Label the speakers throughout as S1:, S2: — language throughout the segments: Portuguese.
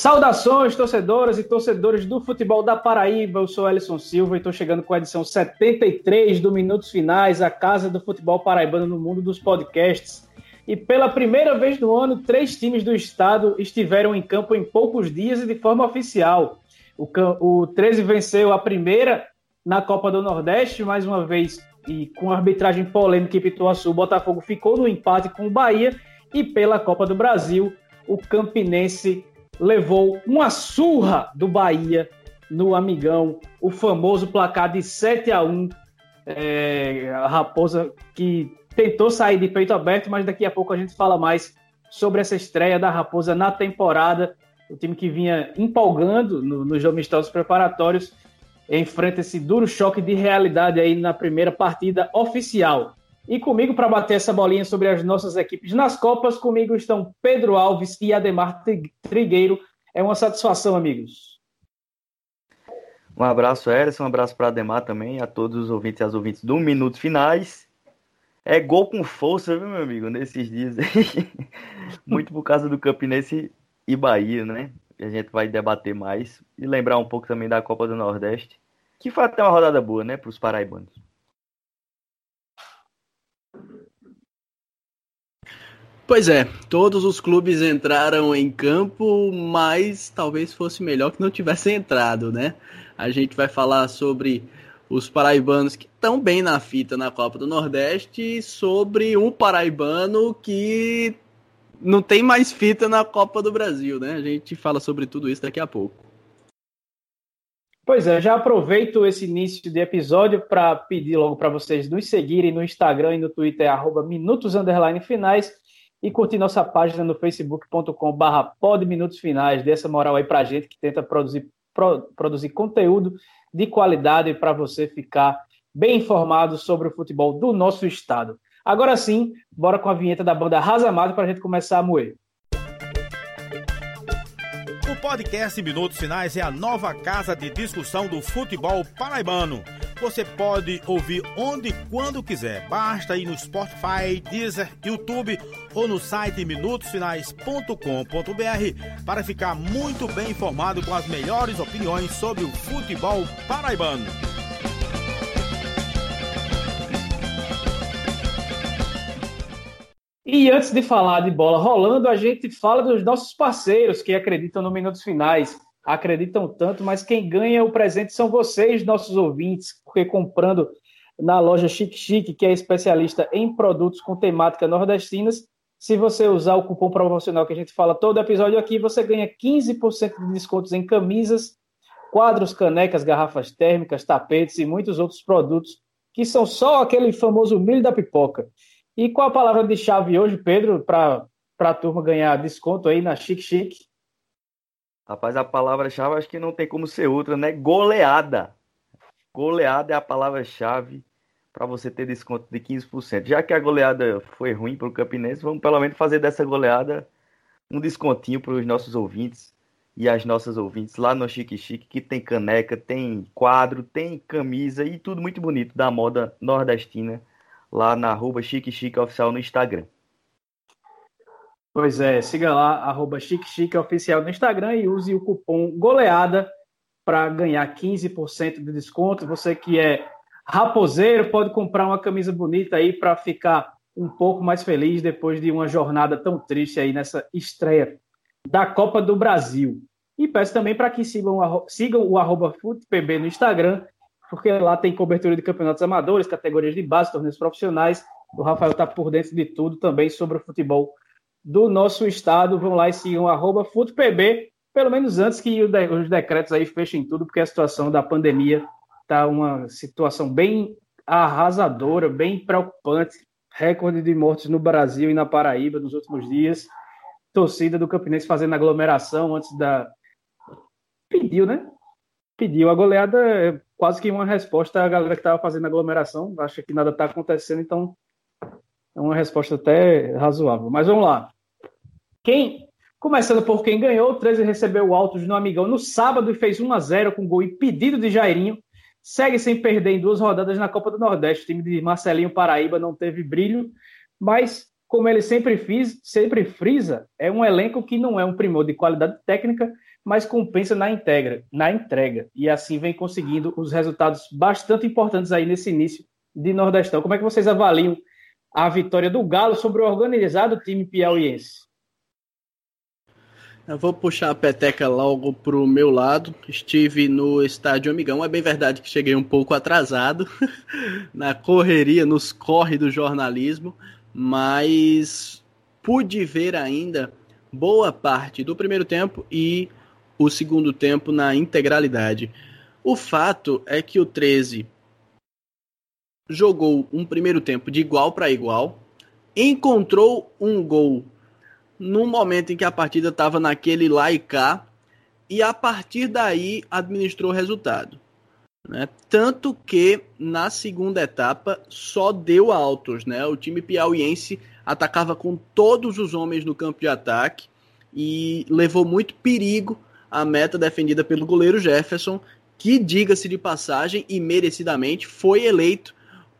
S1: Saudações, torcedoras e torcedores do futebol da Paraíba. Eu sou Ellison Silva e estou chegando com a edição 73 do Minutos Finais, a casa do futebol paraibano no mundo dos podcasts. E pela primeira vez no ano, três times do estado estiveram em campo em poucos dias e de forma oficial. O, o 13 venceu a primeira na Copa do Nordeste, mais uma vez, e com arbitragem polêmica em Pituaçu, o Botafogo ficou no empate com o Bahia. E pela Copa do Brasil, o Campinense levou uma surra do Bahia no Amigão, o famoso placar de 7 a 1 é, a Raposa que tentou sair de peito aberto, mas daqui a pouco a gente fala mais sobre essa estreia da Raposa na temporada. O time que vinha empolgando no, nos amistosos preparatórios enfrenta esse duro choque de realidade aí na primeira partida oficial. E comigo, para bater essa bolinha sobre as nossas equipes nas Copas, comigo estão Pedro Alves e Ademar Trigueiro. É uma satisfação, amigos.
S2: Um abraço, Erison, um abraço para Ademar também, a todos os ouvintes e as ouvintes do Minutos Finais. É gol com força, viu, meu amigo, nesses dias. Muito por causa do Campinense e Bahia, né? A gente vai debater mais e lembrar um pouco também da Copa do Nordeste, que foi até uma rodada boa, né, para os paraibanos.
S3: Pois é, todos os clubes entraram em campo, mas talvez fosse melhor que não tivessem entrado, né? A gente vai falar sobre os paraibanos que estão bem na fita na Copa do Nordeste e sobre um paraibano que não tem mais fita na Copa do Brasil, né? A gente fala sobre tudo isso daqui a pouco.
S1: Pois é, já aproveito esse início de episódio para pedir logo para vocês nos seguirem no Instagram e no Twitter, arroba minutos finais e curtir nossa página no facebook.com/barra Minutos Finais. Dê essa moral aí para a gente que tenta produzir, pro, produzir conteúdo de qualidade para você ficar bem informado sobre o futebol do nosso estado. Agora sim, bora com a vinheta da banda Razamado para a gente começar a moer.
S4: O podcast Minutos Finais é a nova casa de discussão do futebol paraibano você pode ouvir onde e quando quiser. Basta ir no Spotify, Deezer, YouTube ou no site minutosfinais.com.br para ficar muito bem informado com as melhores opiniões sobre o futebol paraibano.
S1: E antes de falar de bola rolando, a gente fala dos nossos parceiros que acreditam no Minutos Finais acreditam tanto, mas quem ganha o presente são vocês, nossos ouvintes, porque comprando na loja Chique Chique, que é especialista em produtos com temática nordestinas, se você usar o cupom promocional que a gente fala todo episódio aqui, você ganha 15% de descontos em camisas, quadros, canecas, garrafas térmicas, tapetes e muitos outros produtos que são só aquele famoso milho da pipoca. E qual a palavra de chave hoje, Pedro, para a turma ganhar desconto aí na Chique Chique?
S2: Rapaz, a palavra-chave acho que não tem como ser outra, né? Goleada. Goleada é a palavra-chave para você ter desconto de 15%. Já que a goleada foi ruim para o Campinense, vamos pelo menos fazer dessa goleada um descontinho para os nossos ouvintes e as nossas ouvintes lá no Chique Chique, que tem caneca, tem quadro, tem camisa e tudo muito bonito da moda nordestina lá na arroba Chique Chique Oficial no Instagram.
S1: Pois é, siga lá, arroba Chique Oficial no Instagram e use o cupom GOLEADA para ganhar 15% de desconto. Você que é raposeiro pode comprar uma camisa bonita aí para ficar um pouco mais feliz depois de uma jornada tão triste aí nessa estreia da Copa do Brasil. E peço também para que sigam, sigam o arroba FutePB no Instagram, porque lá tem cobertura de campeonatos amadores, categorias de base, torneios profissionais. O Rafael está por dentro de tudo também sobre o futebol do nosso estado. Vão lá e sigam arroba FutoPB, pelo menos antes que os decretos aí fechem tudo, porque a situação da pandemia está uma situação bem arrasadora, bem preocupante. Recorde de mortes no Brasil e na Paraíba nos últimos dias. Torcida do Campinense fazendo aglomeração antes da. Pediu, né? Pediu. A goleada é quase que uma resposta à galera que estava fazendo aglomeração. Acha que nada está acontecendo, então é uma resposta até razoável. Mas vamos lá. Quem, começando por quem ganhou, o 13 recebeu o Altos no Amigão no sábado e fez 1 a 0 com gol impedido de Jairinho. Segue sem perder em duas rodadas na Copa do Nordeste. O time de Marcelinho Paraíba não teve brilho, mas como ele sempre, fiz, sempre frisa, é um elenco que não é um primor de qualidade técnica, mas compensa na entrega, na entrega. E assim vem conseguindo os resultados bastante importantes aí nesse início de Nordestão. Como é que vocês avaliam a vitória do Galo sobre o organizado time piauiense?
S3: Eu vou puxar a peteca logo pro meu lado. Estive no estádio Amigão. É bem verdade que cheguei um pouco atrasado na correria, nos corre do jornalismo, mas pude ver ainda boa parte do primeiro tempo e o segundo tempo na integralidade. O fato é que o 13 jogou um primeiro tempo de igual para igual, encontrou um gol no momento em que a partida estava naquele lá e cá, e a partir daí administrou o resultado. Né? Tanto que na segunda etapa só deu altos. Né? O time piauiense atacava com todos os homens no campo de ataque e levou muito perigo à meta defendida pelo goleiro Jefferson, que, diga-se de passagem e merecidamente, foi eleito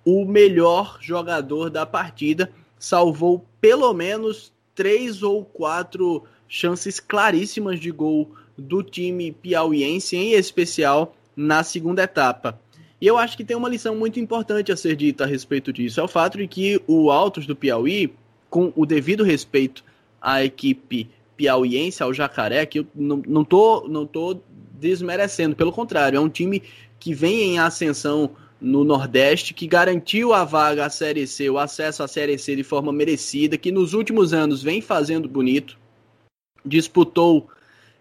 S3: o melhor jogador da partida. Salvou pelo menos três ou quatro chances claríssimas de gol do time piauiense, em especial na segunda etapa. E eu acho que tem uma lição muito importante a ser dita a respeito disso. É o fato de que o Altos do Piauí, com o devido respeito à equipe piauiense, ao Jacaré, que eu não, não, tô, não tô desmerecendo, pelo contrário, é um time que vem em ascensão no Nordeste, que garantiu a vaga à Série C, o acesso à Série C de forma merecida, que nos últimos anos vem fazendo bonito, disputou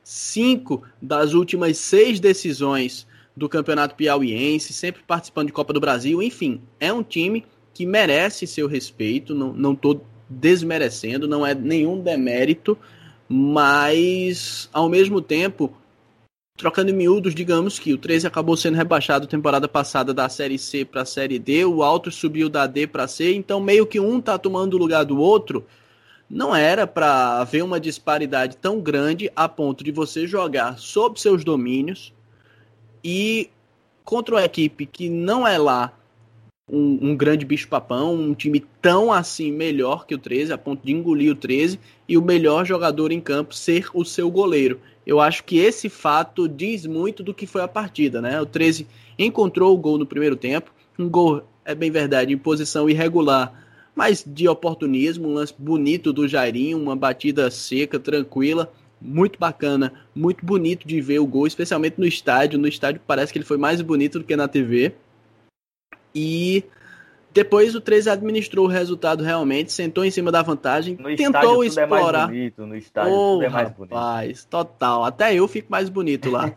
S3: cinco das últimas seis decisões do Campeonato Piauiense, sempre participando de Copa do Brasil, enfim, é um time que merece seu respeito, não estou desmerecendo, não é nenhum demérito, mas ao mesmo tempo Trocando em miúdos, digamos que o 13 acabou sendo rebaixado temporada passada da Série C para a Série D, o Alto subiu da D para C, então meio que um tá tomando o lugar do outro. Não era para haver uma disparidade tão grande a ponto de você jogar sob seus domínios e contra uma equipe que não é lá um, um grande bicho-papão, um time tão assim melhor que o 13, a ponto de engolir o 13, e o melhor jogador em campo ser o seu goleiro. Eu acho que esse fato diz muito do que foi a partida, né? O 13 encontrou o gol no primeiro tempo, um gol, é bem verdade, em posição irregular, mas de oportunismo, um lance bonito do Jairinho, uma batida seca, tranquila, muito bacana, muito bonito de ver o gol, especialmente no estádio. No estádio parece que ele foi mais bonito do que na TV. E depois o 13 administrou o resultado realmente, sentou em cima da vantagem, no tentou explorar. É mais
S2: bonito, no estádio oh, tudo é mais
S3: rapaz, bonito. total. Até eu fico mais bonito lá.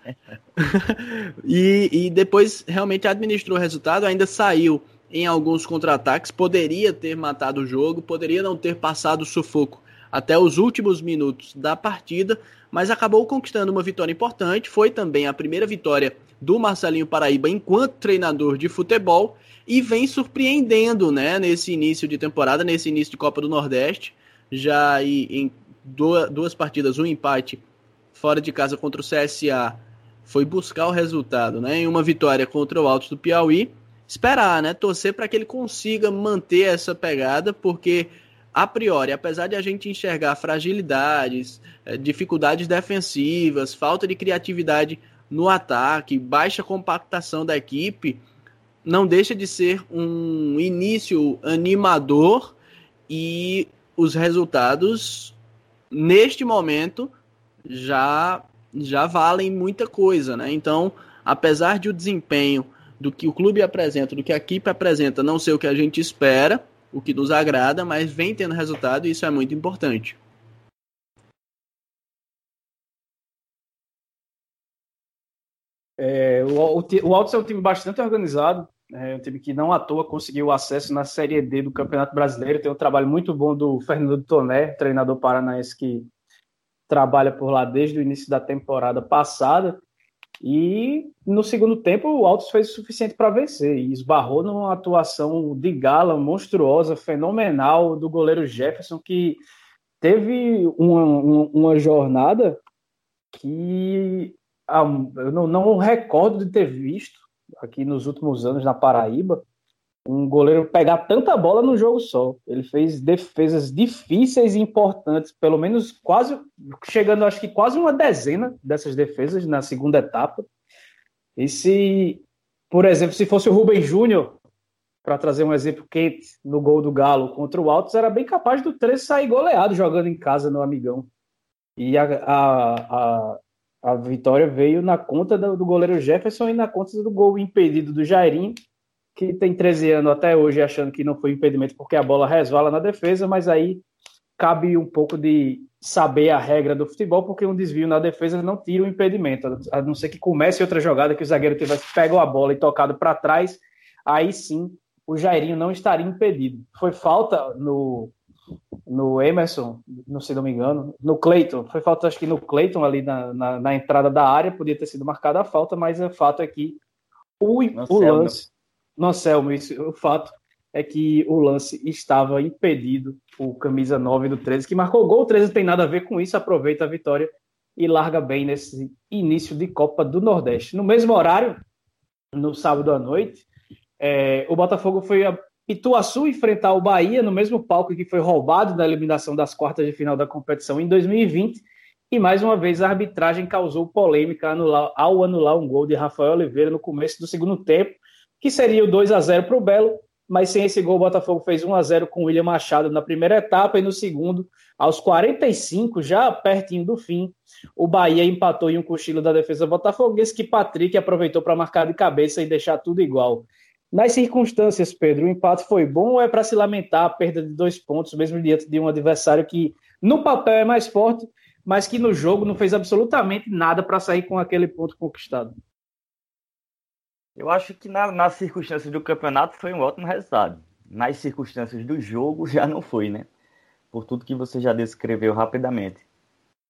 S3: e, e depois realmente administrou o resultado, ainda saiu em alguns contra-ataques, poderia ter matado o jogo, poderia não ter passado o sufoco até os últimos minutos da partida, mas acabou conquistando uma vitória importante. Foi também a primeira vitória do Marcelinho Paraíba enquanto treinador de futebol e vem surpreendendo, né, nesse início de temporada, nesse início de Copa do Nordeste, já em duas partidas, um empate fora de casa contra o CSA, foi buscar o resultado, né, em uma vitória contra o Altos do Piauí, esperar, né, torcer para que ele consiga manter essa pegada, porque a priori, apesar de a gente enxergar fragilidades, eh, dificuldades defensivas, falta de criatividade no ataque, baixa compactação da equipe, não deixa de ser um início animador e os resultados neste momento já já valem muita coisa, né? Então, apesar de o desempenho do que o clube apresenta, do que a equipe apresenta, não ser o que a gente espera, o que nos agrada, mas vem tendo resultado e isso é muito importante.
S1: É, o, o, o Altos é um time bastante organizado, é um time que não à toa conseguiu acesso na Série D do Campeonato Brasileiro. Tem um trabalho muito bom do Fernando Toné, treinador paranaense que trabalha por lá desde o início da temporada passada. E no segundo tempo o Altos fez o suficiente para vencer e esbarrou numa atuação de gala monstruosa, fenomenal do goleiro Jefferson, que teve uma, uma jornada que eu não, não recordo de ter visto aqui nos últimos anos na Paraíba um goleiro pegar tanta bola no jogo só. Ele fez defesas difíceis e importantes, pelo menos quase chegando, acho que quase uma dezena dessas defesas na segunda etapa. E se, por exemplo, se fosse o Rubem Júnior, para trazer um exemplo quente no gol do Galo contra o Altos, era bem capaz do 13 sair goleado jogando em casa no Amigão. E a, a, a, a vitória veio na conta do, goleiro Jefferson e na conta do gol impedido do Jairinho, que tem 13 anos até hoje achando que não foi impedimento porque a bola resvala na defesa, mas aí cabe um pouco de saber a regra do futebol, porque um desvio na defesa não tira o impedimento, a não ser que comece outra jogada que o zagueiro tivesse pego a bola e tocado para trás, aí sim o Jairinho não estaria impedido. Foi falta no, no Emerson, não se não me engano, no Cleiton, foi falta acho que no Cleiton ali na, na, na, entrada da área, podia ter sido marcada a falta, mas o fato é que o, o lance, no Anselmo, isso, o fato é que o lance estava impedido, o camisa 9 do 13, que marcou o gol, o 13 não tem nada a ver com isso, aproveita a vitória e larga bem nesse início de Copa do Nordeste. No mesmo horário, no sábado à noite, é, o Botafogo foi a Ituaçu enfrentar o Bahia no mesmo palco que foi roubado na eliminação das quartas de final da competição em 2020. E mais uma vez a arbitragem causou polêmica ao anular um gol de Rafael Oliveira no começo do segundo tempo, que seria o 2 a 0 para o Belo, mas sem esse gol o Botafogo fez 1 a 0 com o William Machado na primeira etapa e no segundo, aos 45, já pertinho do fim, o Bahia empatou em um cochilo da defesa botafoguense que Patrick aproveitou para marcar de cabeça e deixar tudo igual. Nas circunstâncias, Pedro, o empate foi bom ou é para se lamentar a perda de dois pontos, mesmo diante de um adversário que no papel é mais forte, mas que no jogo não fez absolutamente nada para sair com aquele ponto conquistado?
S2: Eu acho que na, nas circunstâncias do campeonato foi um ótimo resultado. Nas circunstâncias do jogo já não foi, né? Por tudo que você já descreveu rapidamente.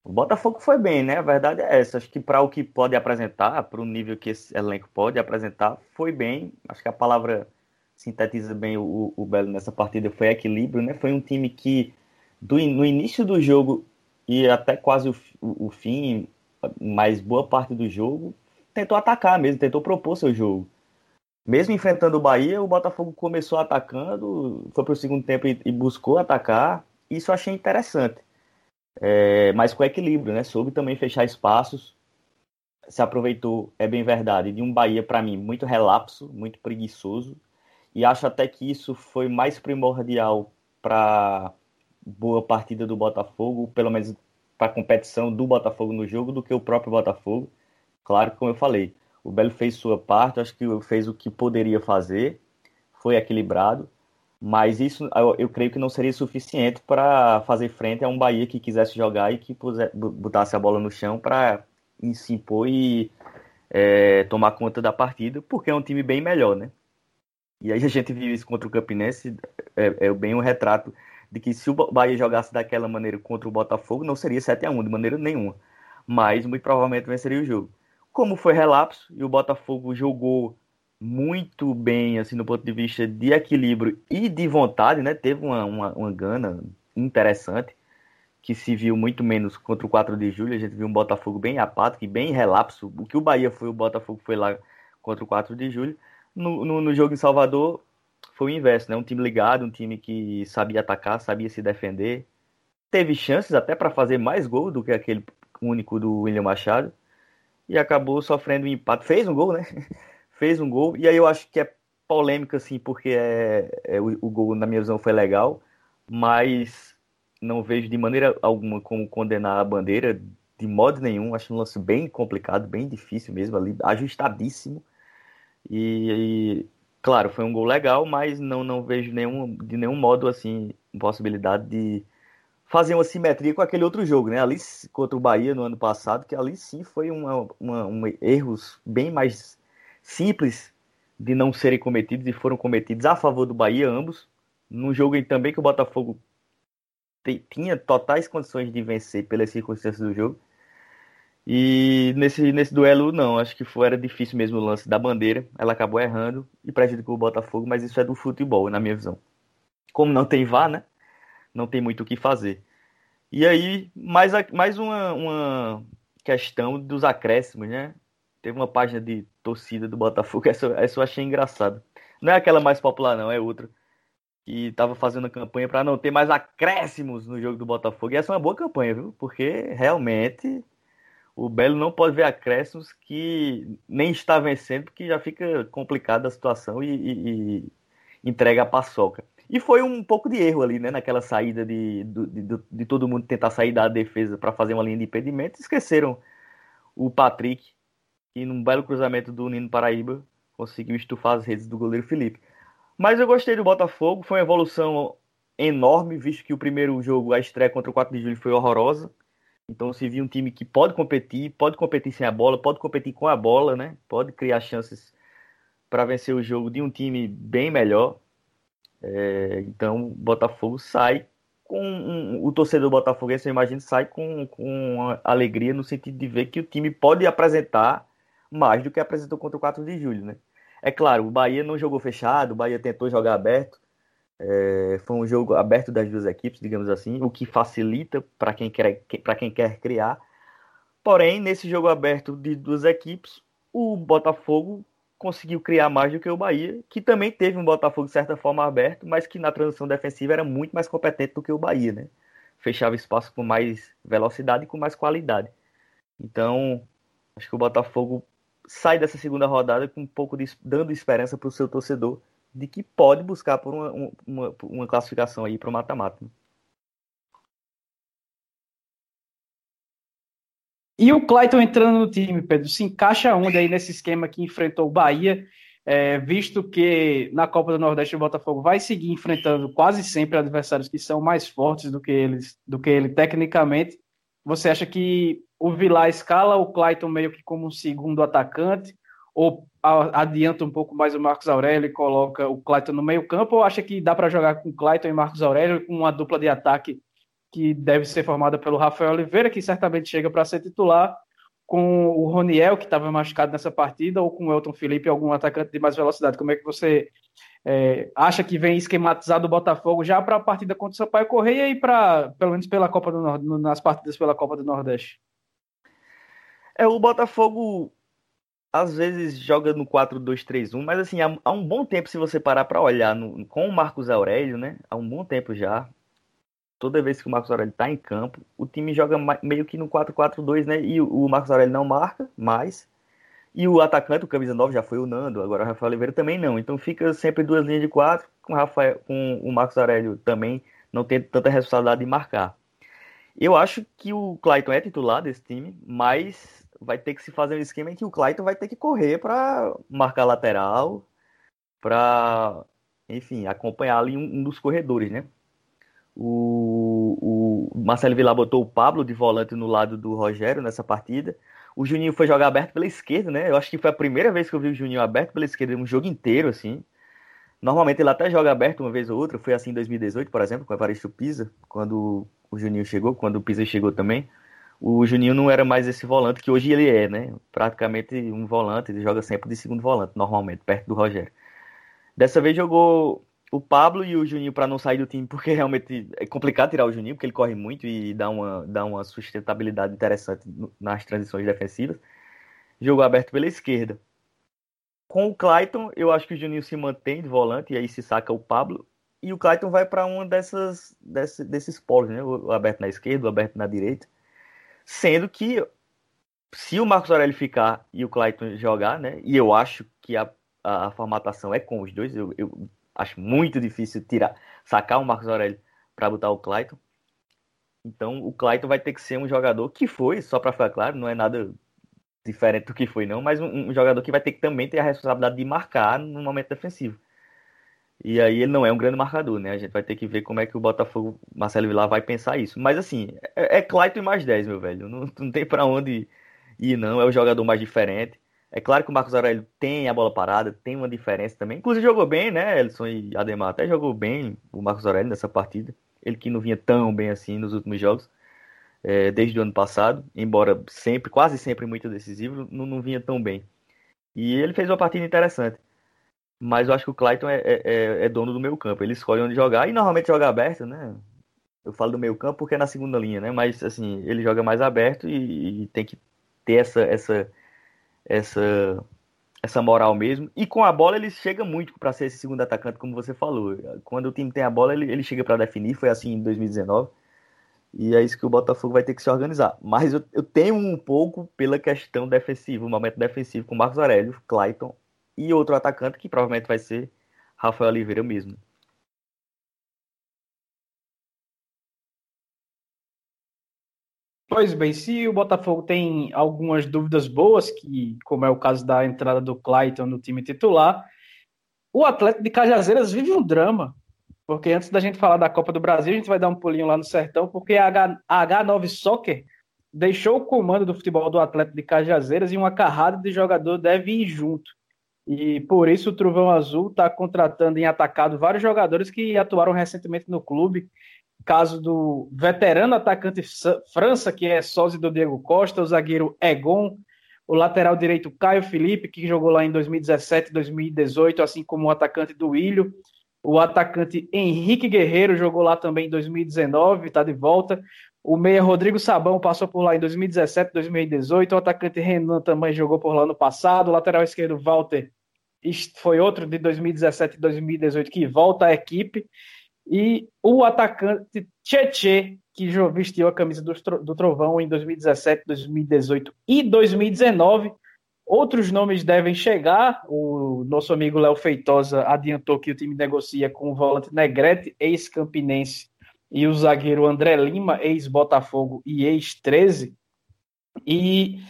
S2: O Botafogo foi bem, né? A verdade é essa. Acho que para o que pode apresentar, para o nível que esse elenco pode apresentar, foi bem. Acho que a palavra sintetiza bem o, o Belo nessa partida foi equilíbrio, né? Foi um time que do, no início do jogo e até quase o, o, fim, mais boa parte do jogo, tentou atacar mesmo, tentou propor seu jogo. Mesmo enfrentando o Bahia, o Botafogo começou atacando, foi para o segundo tempo e, e buscou atacar. Isso eu achei interessante é, mas com equilíbrio, né? Soube também fechar espaços, se aproveitou, é bem verdade, de um Bahia, para mim, muito relapso, muito preguiçoso, e acho até que isso foi mais primordial para boa partida do Botafogo, pelo menos para a competição do Botafogo no jogo, do que o próprio Botafogo. Claro, como eu falei, o Belo fez sua parte, acho que fez o que poderia fazer, foi equilibrado, mas isso eu, eu, creio que não seria suficiente para fazer frente a um Bahia que quisesse jogar e que pusesse, botasse a bola no chão para se impor e é, tomar conta da partida, porque é um time bem melhor, né? E aí a gente viu isso contra o Campinense, é, é bem um retrato de que se o Bahia jogasse daquela maneira contra o Botafogo, não seria 7 a 1 de maneira nenhuma. Mas muito provavelmente venceria o jogo. Como foi relapso e o Botafogo jogou muito bem, assim, no ponto de vista de equilíbrio e de vontade, né? Teve uma, uma, uma gana interessante, que se viu muito menos contra o 4 de julho. A gente viu um Botafogo bem apático e bem relapso. O que o Bahia foi, o Botafogo foi lá contra o 4 de julho. No, no, no jogo em Salvador, foi o inverso, né? Um time ligado, um time que sabia atacar, sabia se defender. Teve chances até para fazer mais gol do que aquele único do William Machado. E acabou sofrendo um empate. Fez um gol, né? fez um gol, e aí eu acho que é polêmica, assim, porque é, é o, o, gol, na minha visão, foi legal, mas não vejo de maneira alguma como condenar a bandeira, de modo nenhum. Acho um lance bem complicado, bem difícil mesmo, ali, ajustadíssimo. E, e, claro, foi um gol legal, mas não, não vejo nenhum, de nenhum modo, assim, possibilidade de fazer uma simetria com aquele outro jogo, né? Ali contra o Bahia no ano passado, que ali sim foi uma, uma, erros bem mais simples de não serem cometidos e foram cometidos a favor do Bahia, ambos. Num jogo em também que o Botafogo tinha totais condições de vencer pelas circunstâncias do jogo. E nesse, nesse duelo, não, acho que foi, era difícil mesmo o lance da bandeira. Ela acabou errando e prejudicou o Botafogo, mas isso é do futebol, na minha visão. Como não tem VAR, né? Não tem muito o que fazer. E aí, mais, mais uma, uma questão dos acréscimos, né? Teve uma página de torcida do Botafogo, essa, essa eu achei engraçado. Não é aquela mais popular, não, é outra. Que estava fazendo campanha para não ter mais acréscimos no jogo do Botafogo. E essa é uma boa campanha, viu? Porque realmente o Belo não pode ver acréscimos que nem está vencendo, porque já fica complicada a situação e, e, e entrega a paçoca. E foi um pouco de erro ali, né? Naquela saída de, de, de, de todo mundo tentar sair da defesa para fazer uma linha de impedimento. Esqueceram o Patrick, que num belo cruzamento do Nino Paraíba conseguiu estufar as redes do goleiro Felipe. Mas eu gostei do Botafogo, foi uma evolução enorme, visto que o primeiro jogo, a estreia contra o 4 de julho, foi horrorosa. Então se viu um time que pode competir, pode competir sem a bola, pode competir com a bola, né? Pode criar chances para vencer o jogo de um time bem melhor. É, então, o Botafogo sai com o torcedor botafoguense, eu imagino, sai com, com alegria no sentido de ver que o time pode apresentar mais do que apresentou contra o 4 de julho, né? É claro, o Bahia não jogou fechado, o Bahia tentou jogar aberto, é, foi um jogo aberto das duas equipes, digamos assim, o que facilita para quem quer quem quer criar. Porém, nesse jogo aberto de duas equipes, o Botafogo conseguiu criar mais do que o Bahia, que também teve um Botafogo de certa forma aberto, mas que na transição defensiva era muito mais competente do que o Bahia, né? Fechava espaço com mais velocidade e com mais qualidade. Então, acho que o Botafogo sai dessa segunda rodada com um pouco de dando esperança para o seu torcedor de que pode buscar por uma, uma, uma classificação aí para o mata-mata.
S1: E o Clayton entrando no time, Pedro, se encaixa onde aí nesse esquema que enfrentou o Bahia, é, visto que na Copa do Nordeste o Botafogo vai seguir enfrentando quase sempre adversários que são mais fortes do que eles, do que ele tecnicamente. Você acha que o Vilar escala o Clayton meio que como um segundo atacante, ou adianta um pouco mais o Marcos Aurélio e coloca o Clayton no meio campo, ou acha que dá para jogar com Clayton e Marcos Aurélio com uma dupla de ataque que deve ser formada pelo Rafael Oliveira, que certamente chega para ser titular, com o Roniel, que estava machucado nessa partida, ou com o Elton Felipe, algum atacante de mais velocidade. Como é que você é, acha que vem esquematizado o Botafogo já para a partida contra o Sampaio Correia e para, pelo menos pela Copa do Nordeste, nas partidas pela Copa do Nordeste?
S2: É, o Botafogo às vezes joga no 4-2-3-1, mas assim, há, há, um bom tempo, se você parar para olhar no, com o Marcos Aurélio, né? Há um bom tempo já, toda vez que o Marcos Aurélio está em campo, o time joga meio que no 4-4-2, né? E o Marcos Aurélio não marca mais. E o atacante, o camisa 9, já foi o Nando, agora o Rafael Oliveira também não. Então fica sempre duas linhas de quatro, com o, Rafael, com o Marcos Aurélio também não tendo tanta responsabilidade de marcar. Eu acho que o Clayton é titular desse time, mas vai ter que se fazer um esquema em que o Clayton vai ter que correr para marcar lateral, para, enfim, acompanhar ali um, um dos corredores, né? O, o Marcelo Vilar botou o Pablo de volante no lado do Rogério nessa partida. O Juninho foi jogar aberto pela esquerda, né? Eu acho que foi a primeira vez que eu vi o Juninho aberto pela esquerda um jogo inteiro, assim. Normalmente ele até joga aberto uma vez ou outra. Foi assim em 2018, por exemplo, com o Evaristo Pisa, quando o Juninho chegou, quando o Pisa chegou também. O Juninho não era mais esse volante que hoje ele é, né? Praticamente um volante, ele joga sempre de segundo volante, normalmente, perto do Rogério. Dessa vez jogou o Pablo e o Juninho para não sair do time, porque realmente é complicado tirar o Juninho, porque ele corre muito e dá uma, dá uma sustentabilidade interessante nas transições defensivas. Jogo aberto pela esquerda. Com o Clayton, eu acho que o Juninho se mantém de volante e aí se saca o Pablo. E o Clayton vai para dessas, dessas desses polos, né? O aberto na esquerda, o aberto na direita. Sendo que se o Marcos Aurélio ficar e o Clayton jogar, né? E eu acho que a, a, a formatação é com os dois. Eu, eu Acho muito difícil tirar, sacar o Marcos Aurélio para botar o Clayton. Então o Clayton vai ter que ser um jogador que foi, só para ficar claro, não é nada diferente do que foi não, mas um, um, jogador que vai ter que também ter a responsabilidade de marcar no momento defensivo. E aí ele não é um grande marcador, né? A gente vai ter que ver como é que o Botafogo, Marcelo Vilar vai pensar isso. Mas assim, é, é Clayton e mais 10, meu velho. Não, não tem para onde ir não, é o jogador mais diferente. É claro que o Marcos Aurélio tem a bola parada, tem uma diferença também. Inclusive jogou bem, né? Elson e Ademar até jogou bem o Marcos Aurélio nessa partida. Ele que não vinha tão bem assim nos últimos jogos, é, desde o ano passado, embora sempre, quase sempre muito decisivo, não, não vinha tão bem. E ele fez uma partida interessante. Mas eu acho que o Clayton é, é, é, é dono do meio campo. Ele escolhe onde jogar e normalmente joga aberto, né? Eu falo do meio campo porque é na segunda linha, né? Mas assim, ele joga mais aberto e, e tem que ter essa, essa essa essa moral mesmo. E com a bola ele chega muito para ser esse segundo atacante, como você falou. Quando o time tem a bola, ele, ele chega para definir. Foi assim em 2019. E é isso que o Botafogo vai ter que se organizar. Mas eu, eu tenho um pouco pela questão defensiva, o momento defensivo com Marcos Aurélio, Clayton e outro atacante que provavelmente vai ser Rafael Oliveira mesmo.
S1: Pois bem, se o Botafogo tem algumas dúvidas boas, que como é o caso da entrada do Clayton no time titular, o Atlético de Cajazeiras vive um drama. Porque antes da gente falar da Copa do Brasil, a gente vai dar um pulinho lá no Sertão, porque a, H, a H9 Soccer deixou o comando do futebol do Atlético de Cajazeiras e uma carrada de jogador deve ir junto. E por isso o Trovão Azul está contratando em atacado vários jogadores que atuaram recentemente no clube caso do veterano atacante França, que é sócio do Diego Costa, o zagueiro Egon, o lateral direito Caio Felipe, que jogou lá em 2017 2018, assim como o atacante do Ilho, o atacante Henrique Guerreiro jogou lá também em 2019, está de volta. O meia Rodrigo Sabão passou por lá em 2017, 2018. O atacante Renan também jogou por lá no passado. O lateral esquerdo Walter foi outro de 2017 e 2018 que volta à equipe. E o atacante Tietê, que vestiu a camisa do, do Trovão em 2017, 2018 e 2019. Outros nomes devem chegar. O nosso amigo Léo Feitosa adiantou que o time negocia com o volante Negrete, ex-campinense, e o zagueiro André Lima, ex-Botafogo e ex-13. E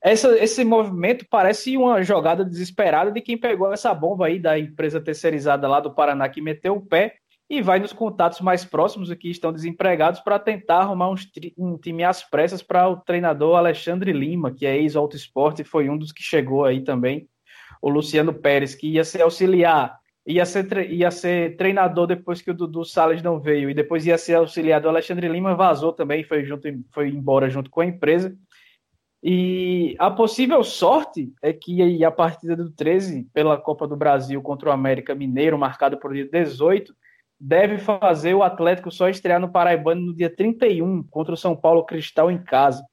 S1: essa, esse movimento parece uma jogada desesperada de quem pegou essa bomba aí da empresa terceirizada lá do Paraná que meteu o pé e vai nos contatos mais próximos que estão desempregados para tentar arrumar um, time às pressas para o treinador Alexandre Lima, que é ex-Auto Esporte e foi um dos que chegou aí também. O Luciano Pérez, que ia ser auxiliar, ia ser, ia ser treinador depois que o Dudu Salles não veio, e depois ia ser auxiliar do Alexandre Lima, vazou também, foi, junto, foi embora junto com a empresa. E a possível sorte é que a partida do 13 pela Copa do Brasil contra o América Mineiro, marcado por dia 18, deve fazer o Atlético só estrear no Paraibano no dia 31 contra o São Paulo Cristal em casa.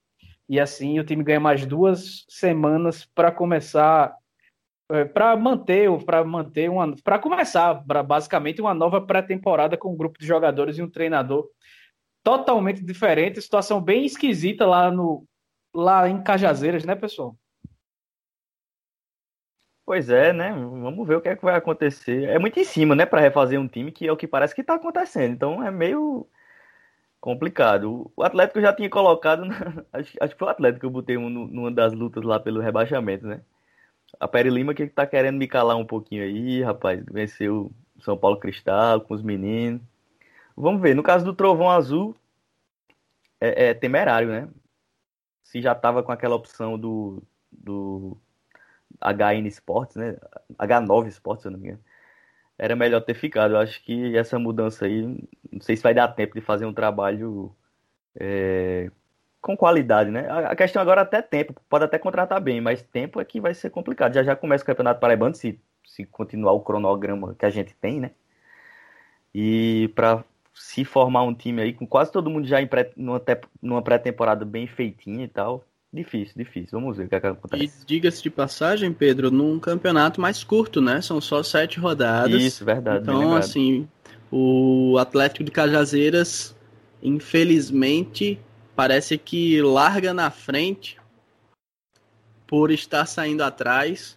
S1: E assim o time ganha mais duas semanas para começar para manter para manter uma para começar pra, basicamente uma nova pré-temporada com um grupo de jogadores e um treinador totalmente diferente, situação bem esquisita lá no lá em Cajazeiras, né, pessoal?
S2: Pois é, né? Vamos ver o que é que vai acontecer. É muito em cima, né, para refazer um time que é o que parece que está acontecendo. Então é meio complicado. O Atlético já tinha colocado, na... acho, acho, que foi o Atlético que eu botei um, numa das lutas lá pelo rebaixamento, né? A Peri Lima que tá querendo me calar um pouquinho aí, rapaz. Venceu São Paulo Cristal com os meninos. Vamos ver. No caso do Trovão Azul, é, é temerário, né? Se já tava com aquela opção do, do HN Sports, né? H9 Sports, se eu não me engano. Era melhor ter ficado. Eu acho que essa mudança aí, não sei se vai dar tempo de fazer um trabalho é, com qualidade, né? A questão agora é até tempo, pode até contratar bem, mas tempo é que vai ser complicado. Já já começa o Campeonato Paraibano, se, se continuar o cronograma que a gente tem, né? E para se formar um time aí com quase todo mundo já em pré, numa pré-temporada bem feitinha e tal, Difícil, difícil. Vamos ver o que, é que acontece.
S3: E diga-se de passagem, Pedro, num campeonato mais curto, né? São só sete rodadas.
S2: Isso, verdade.
S3: Então, assim, o Atlético de Cajazeiras, infelizmente, parece que larga na frente por estar saindo atrás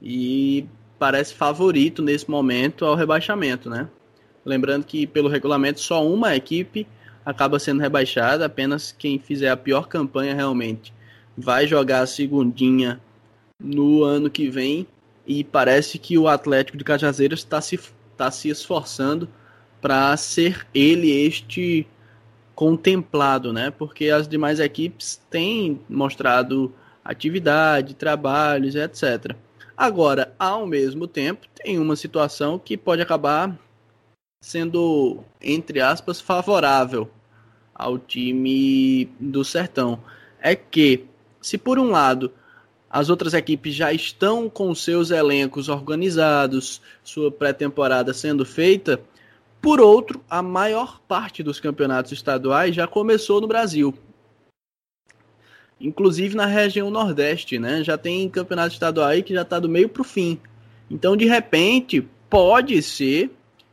S3: e parece favorito nesse momento ao rebaixamento, né? Lembrando que pelo regulamento só uma equipe acaba sendo rebaixada, apenas quem fizer a pior campanha realmente vai jogar a segundinha no ano que vem e parece que o Atlético de Cajazeiras está se, tá se esforçando para ser ele este contemplado, né? Porque as demais equipes têm mostrado atividade, trabalhos, etc. Agora, ao mesmo tempo, tem uma situação que pode acabar sendo, entre aspas, favorável ao time do Sertão. É que se por um lado as outras equipes já estão com seus elencos organizados, sua pré-temporada sendo feita, por outro, a maior parte dos campeonatos estaduais já começou no Brasil. inclusive na região Nordeste, né? Já tem campeonato estadual aí que já está do meio para o fim. Então, de repente, pode ser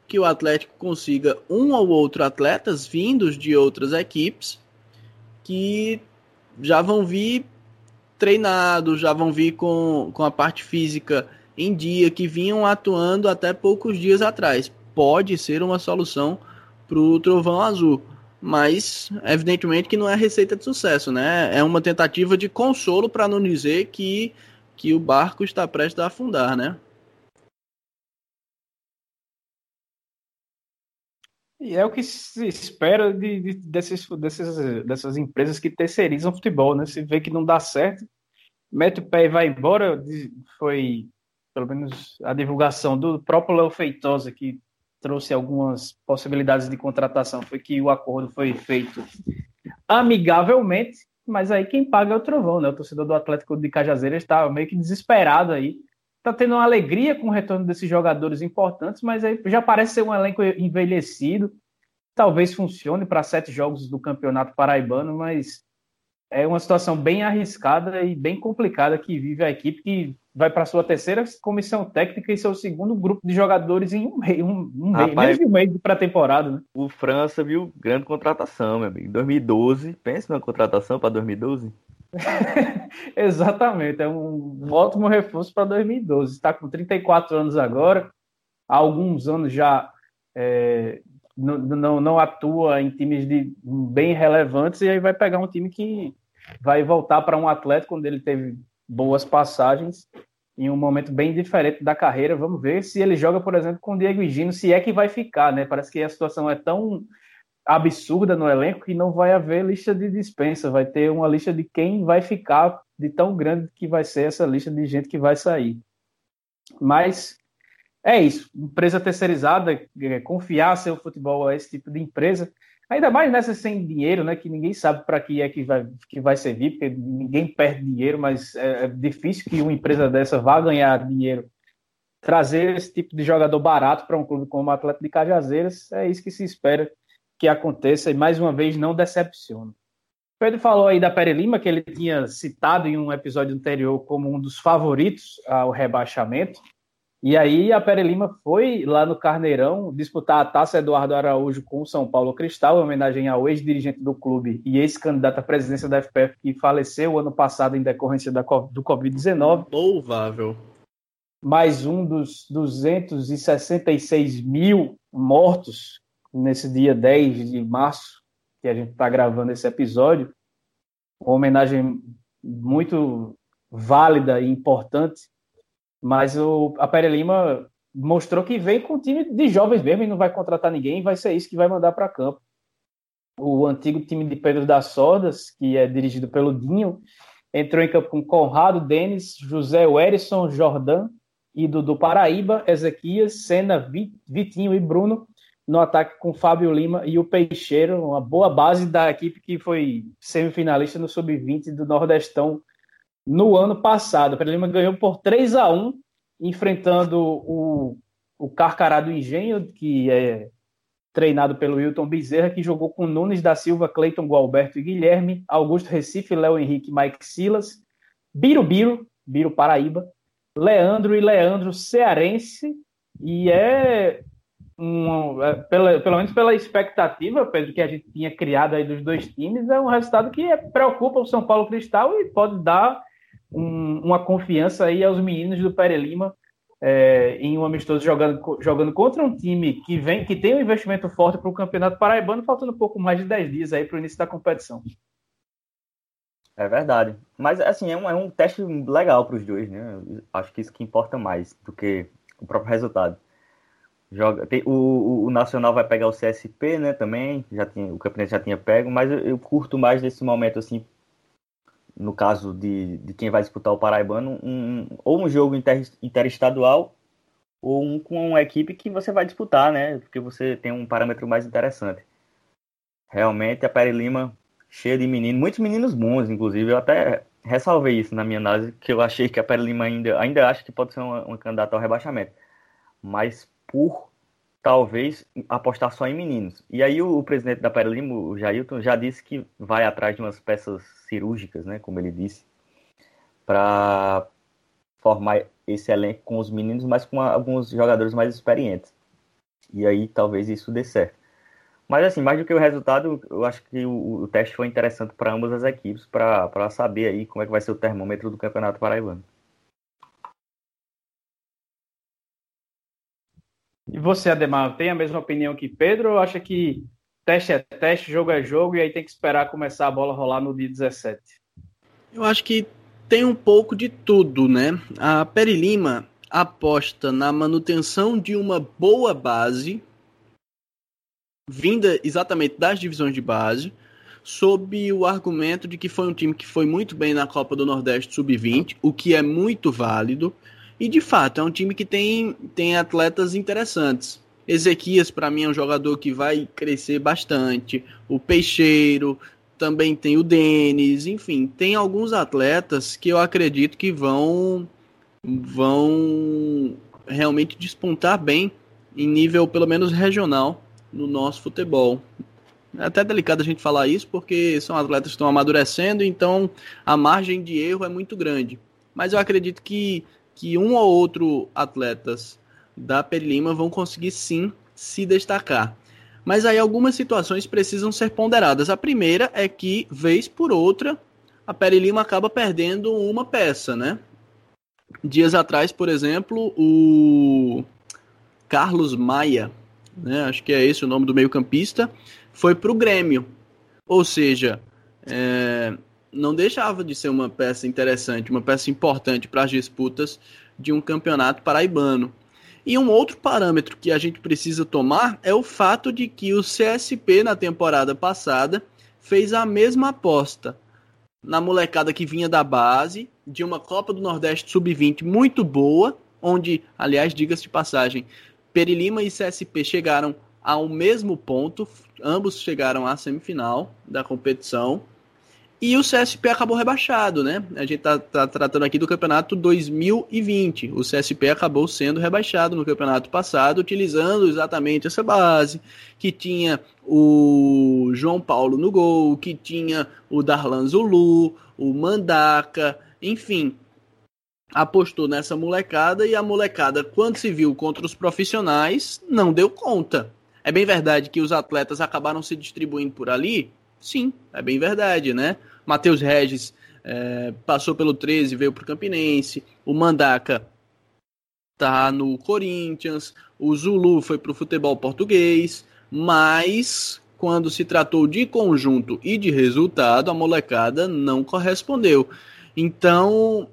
S3: que o Atlético consiga um ou outro atletas vindos de outras equipes que já vão vir treinados, já vão vir com, com a parte física em dia, que vinham atuando até poucos dias atrás. Pode ser uma solução para o Trovão Azul, mas evidentemente que não é receita de sucesso, né? É uma tentativa de consolo para não dizer que, que o barco está prestes a afundar, né?
S1: E é o que se espera de, de desses, desses, dessas empresas que terceirizam futebol, né? Se vê que não dá certo, mete o pé e vai embora. Foi, pelo menos, a divulgação do próprio Léo Feitosa, que trouxe algumas possibilidades de contratação, foi que o acordo foi feito amigavelmente, mas aí quem paga é o Trovão, né? O torcedor do Atlético de Cajazeiras está meio que desesperado aí tá tendo uma alegria com o retorno desses jogadores importantes, mas aí já parece ser um elenco envelhecido. Talvez funcione para sete jogos do Campeonato Paraibano, mas é uma situação bem arriscada e bem complicada que vive a equipe que vai para sua terceira comissão técnica e seu segundo grupo de jogadores em um mês, um, um Rapaz, mês, menos um mês de pré-temporada. Né?
S2: O França viu grande contratação, meu amigo. 2012, pensa numa contratação para 2012.
S1: Exatamente, é um, um ótimo reforço para 2012. Está com 34 anos agora, há alguns anos já é, não, não, não, atua em times de, bem relevantes e aí vai pegar um time que vai voltar para um atleta quando ele teve boas passagens em um momento bem diferente da carreira. Vamos ver se ele joga, por exemplo, com o Diego Higino, se é que vai ficar, né? Parece que a situação é tão absurda no elenco que não vai haver lista de dispensa, vai ter uma lista de quem vai ficar, de tão grande que vai ser essa lista de gente que vai sair. Mas é isso, empresa terceirizada, é, confiar seu futebol a esse tipo de empresa, ainda mais nessa sem dinheiro, né, que ninguém sabe para que é que vai, que vai servir, porque ninguém perde dinheiro, mas é, é difícil que uma empresa dessa vá ganhar dinheiro trazer esse tipo de jogador barato para um clube como o Atlético de Cajazeiras, é isso que se espera que aconteça e mais uma vez não decepciona. Pedro falou aí da Pere Lima, que ele tinha citado em um episódio anterior como um dos favoritos ao rebaixamento. E aí a Pere Lima foi lá no Carneirão disputar a taça Eduardo Araújo com o São Paulo Cristal, em homenagem ao ex-dirigente do clube e ex-candidato à presidência da FPF que faleceu ano passado em decorrência da, do Covid-19.
S3: Louvável.
S1: Mais um dos 266 mil mortos nesse dia 10 de março, que a gente está gravando esse episódio, uma homenagem muito válida e importante, mas o, a Pere Lima mostrou que vem com um time de jovens mesmo e não vai contratar ninguém, vai ser isso que vai mandar para campo. O antigo time de Pedro das Sordas, que é dirigido pelo Dinho, entrou em campo com Conrado, Denis, José Werison, Jordan, e do Paraíba, Ezequias, Senna, Vitinho e Bruno, no ataque com Fábio Lima e o Peixeiro, uma boa base da equipe que foi semifinalista no Sub-20 do Nordestão no ano passado. O Lima ganhou por 3 a 1 enfrentando o, o Carcará do Engenho, que é treinado pelo Wilton Bezerra, que jogou com Nunes da Silva, Cleiton Gualberto e Guilherme, Augusto Recife, Léo Henrique Mike Silas, Biro Biro, Biro Paraíba, Leandro e Leandro Cearense, e é um, é, pela, pelo menos pela expectativa, Pedro, que a gente tinha criado aí dos dois times, é um resultado que é, preocupa o São Paulo Cristal e pode dar um, uma confiança aí aos meninos do Pere Lima é, em um amistoso jogando, jogando contra um time que vem que tem um investimento forte para o Campeonato Paraibano, faltando um pouco mais de 10 dias aí para o início da competição.
S2: É verdade. Mas, assim, é um, é um teste legal para os dois, né? Acho que isso que importa mais do que o próprio resultado. Joga, tem, o, o, Nacional vai pegar o CSP, né, também, já tinha, o campeonato já tinha pego, mas eu, eu, curto mais desse momento, assim, no caso de, de quem vai disputar o Paraibano, um, ou um jogo inter, interestadual, ou um com uma equipe que você vai disputar, né, porque você tem um parâmetro mais interessante. Realmente, a Pere Lima, cheia de meninos, muitos meninos bons, inclusive, eu até ressalvei isso na minha análise, que eu achei que a Pere Lima ainda, ainda acho que pode ser uma, uma candidata ao rebaixamento. Mas por talvez apostar só em meninos. E aí o, o presidente da Perelimo, o Jailton, já disse que vai atrás de umas peças cirúrgicas, né, como ele disse, para formar esse elenco com os meninos, mas com alguns jogadores mais experientes. E aí talvez isso dê certo. Mas assim, mais do que o resultado, eu acho que o, o teste foi interessante para ambas as equipes, para saber aí como é que vai ser o termômetro do Campeonato Paraibano.
S1: E você, Ademar, tem a mesma opinião que Pedro ou acha que teste é teste, jogo é jogo e aí tem que esperar começar a bola rolar no dia 17?
S3: Eu acho que tem um pouco de tudo, né? A Peri Lima aposta na manutenção de uma boa base vinda exatamente das divisões de base, sob o argumento de que foi um time que foi muito bem na Copa do Nordeste Sub-20, o que é muito válido. E de fato, é um time que tem, tem atletas interessantes. Ezequias, para mim, é um jogador que vai crescer bastante. O Peixeiro, também tem o Denis, enfim, tem alguns atletas que eu acredito que vão vão realmente despontar bem em nível pelo menos regional no nosso futebol. É até delicado a gente falar isso porque são atletas que estão amadurecendo, então a margem de erro é muito grande. Mas eu acredito que, que um ou outro atletas da Perilima vão conseguir sim se destacar. Mas aí algumas situações precisam ser ponderadas. A primeira é que, vez por outra, a Perilima acaba perdendo uma peça, né? Dias atrás, por exemplo, o Carlos Maia, né, acho que é esse o nome do meio-campista, foi para o Grêmio. Ou seja, é, não deixava de ser uma peça interessante, uma peça importante para as disputas de um campeonato paraibano. E um outro parâmetro que a gente precisa tomar é o fato de que o CSP na temporada passada fez a mesma aposta na molecada que vinha da base, de uma Copa do Nordeste sub-20 muito boa, onde, aliás, diga-se de passagem, Perilima e CSP chegaram ao mesmo ponto, ambos chegaram à semifinal da competição. E o CSP acabou rebaixado, né? A gente tá, tá, tratando aqui do campeonato 2020. O CSP acabou sendo rebaixado no campeonato passado, utilizando exatamente essa base, que tinha o João Paulo no gol, que tinha o Darlan Zulu, o Mandaca, enfim, apostou nessa molecada e a molecada, quando se viu contra os profissionais, não deu conta. É bem verdade que os atletas acabaram se distribuindo por ali? Sim, é bem verdade, né? Matheus Regis é, passou pelo 13, veio para o Campinense. O Mandaca tá no Corinthians. O Zulu foi para o futebol português. Mas quando se tratou de conjunto e de resultado, a molecada não correspondeu. Então,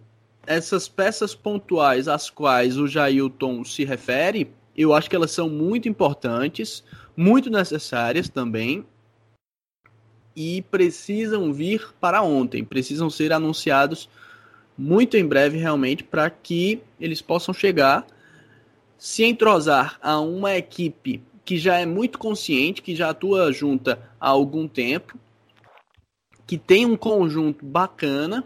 S3: essas peças pontuais às quais o Jailton se refere, eu acho que elas são muito importantes, muito necessárias também, e precisam vir para ontem, precisam ser anunciados muito em breve realmente para que eles possam chegar, se entrosar a uma equipe que já é muito consciente, que já atua junta há algum tempo, que tem um conjunto bacana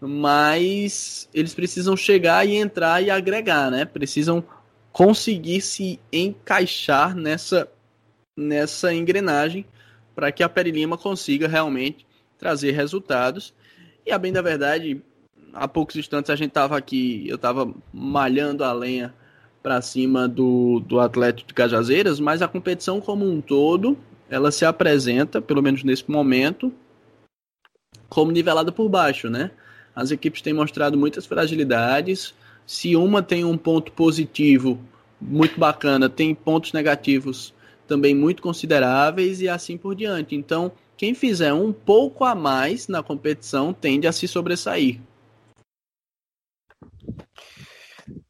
S3: mas eles precisam chegar e entrar e agregar, né? Precisam conseguir se encaixar nessa nessa engrenagem para que a Perilima consiga realmente trazer resultados. E a bem da verdade, há poucos instantes a gente estava aqui, eu estava malhando a lenha para cima do, do Atlético de Cajazeiras, mas a competição como um todo, ela se apresenta, pelo menos nesse momento, como nivelada por baixo, né? As equipes têm mostrado muitas fragilidades. Se uma tem um ponto positivo muito bacana, tem pontos negativos também muito consideráveis e assim por diante. Então, quem fizer um pouco a mais na competição tende a se sobressair.